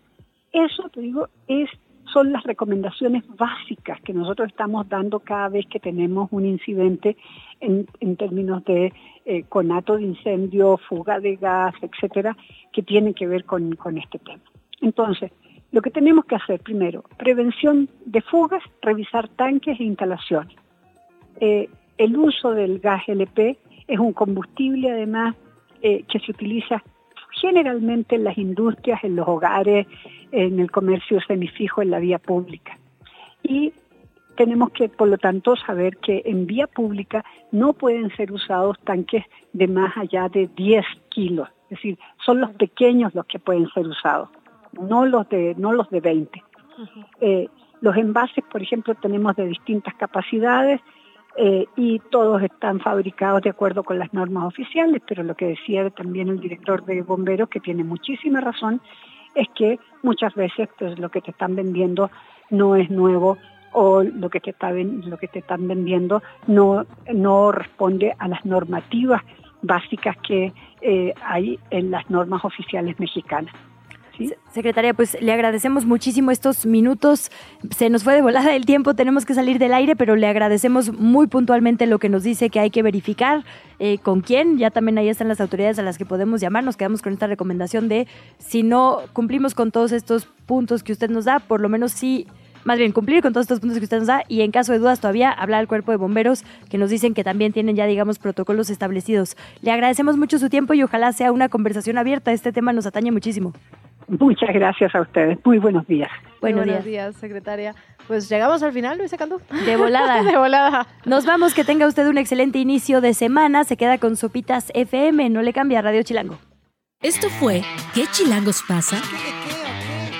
Eso, te digo, es son las recomendaciones básicas que nosotros estamos dando cada vez que tenemos un incidente en, términos de eh, conato de incendio, fuga de gas, etcétera, que tienen que ver con, este tema. Entonces, lo que tenemos que hacer primero, prevención de fugas, revisar tanques e instalaciones. Eh, el uso del gas LP es un combustible además eh, que se utiliza generalmente en las industrias, en los hogares, en el comercio semifijo, en la vía pública. Y tenemos que, por lo tanto, saber que en vía pública no pueden ser usados tanques de más allá de 10 kilos. Es decir, son los pequeños los que pueden ser usados, no los de, no los de 20. Eh, los envases, por ejemplo, tenemos de distintas capacidades eh, y todos están fabricados de acuerdo con las normas oficiales, pero lo que decía también el director de bomberos, que tiene muchísima razón, es que muchas veces pues, lo que te están vendiendo no es nuevo o lo que te, está, lo que te están vendiendo no, no responde a las normativas básicas que eh, hay en las normas oficiales mexicanas. Secretaria, pues le agradecemos muchísimo estos minutos. Se nos fue de volada el tiempo, tenemos que salir del aire, pero le agradecemos muy puntualmente lo que nos dice que hay que verificar eh, con quién. Ya también ahí están las autoridades a las que podemos llamar. Nos quedamos con esta recomendación de si no cumplimos con todos estos puntos que usted nos da, por lo menos sí más bien cumplir con todos estos puntos que usted nos da y en caso de dudas todavía hablar al cuerpo de bomberos que nos dicen que también tienen ya digamos protocolos establecidos. Le agradecemos mucho su tiempo y ojalá sea una conversación abierta. Este tema nos atañe muchísimo. Muchas gracias a ustedes. Muy buenos días. Buenos, días. secretaria. Pues llegamos al final, Luisa Cantú. De volada. de volada. Nos vamos, que tenga usted un excelente inicio de semana. Se queda con Sopitas FM, no le cambia Radio Chilango. Esto fue ¿Qué Chilangos pasa?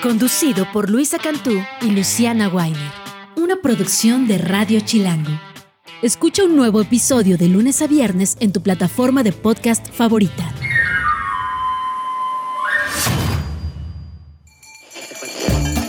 Conducido por Luisa Cantú y Luciana Weiner. Una producción de Radio Chilango. Escucha un nuevo episodio de lunes a viernes en tu plataforma de podcast favorita.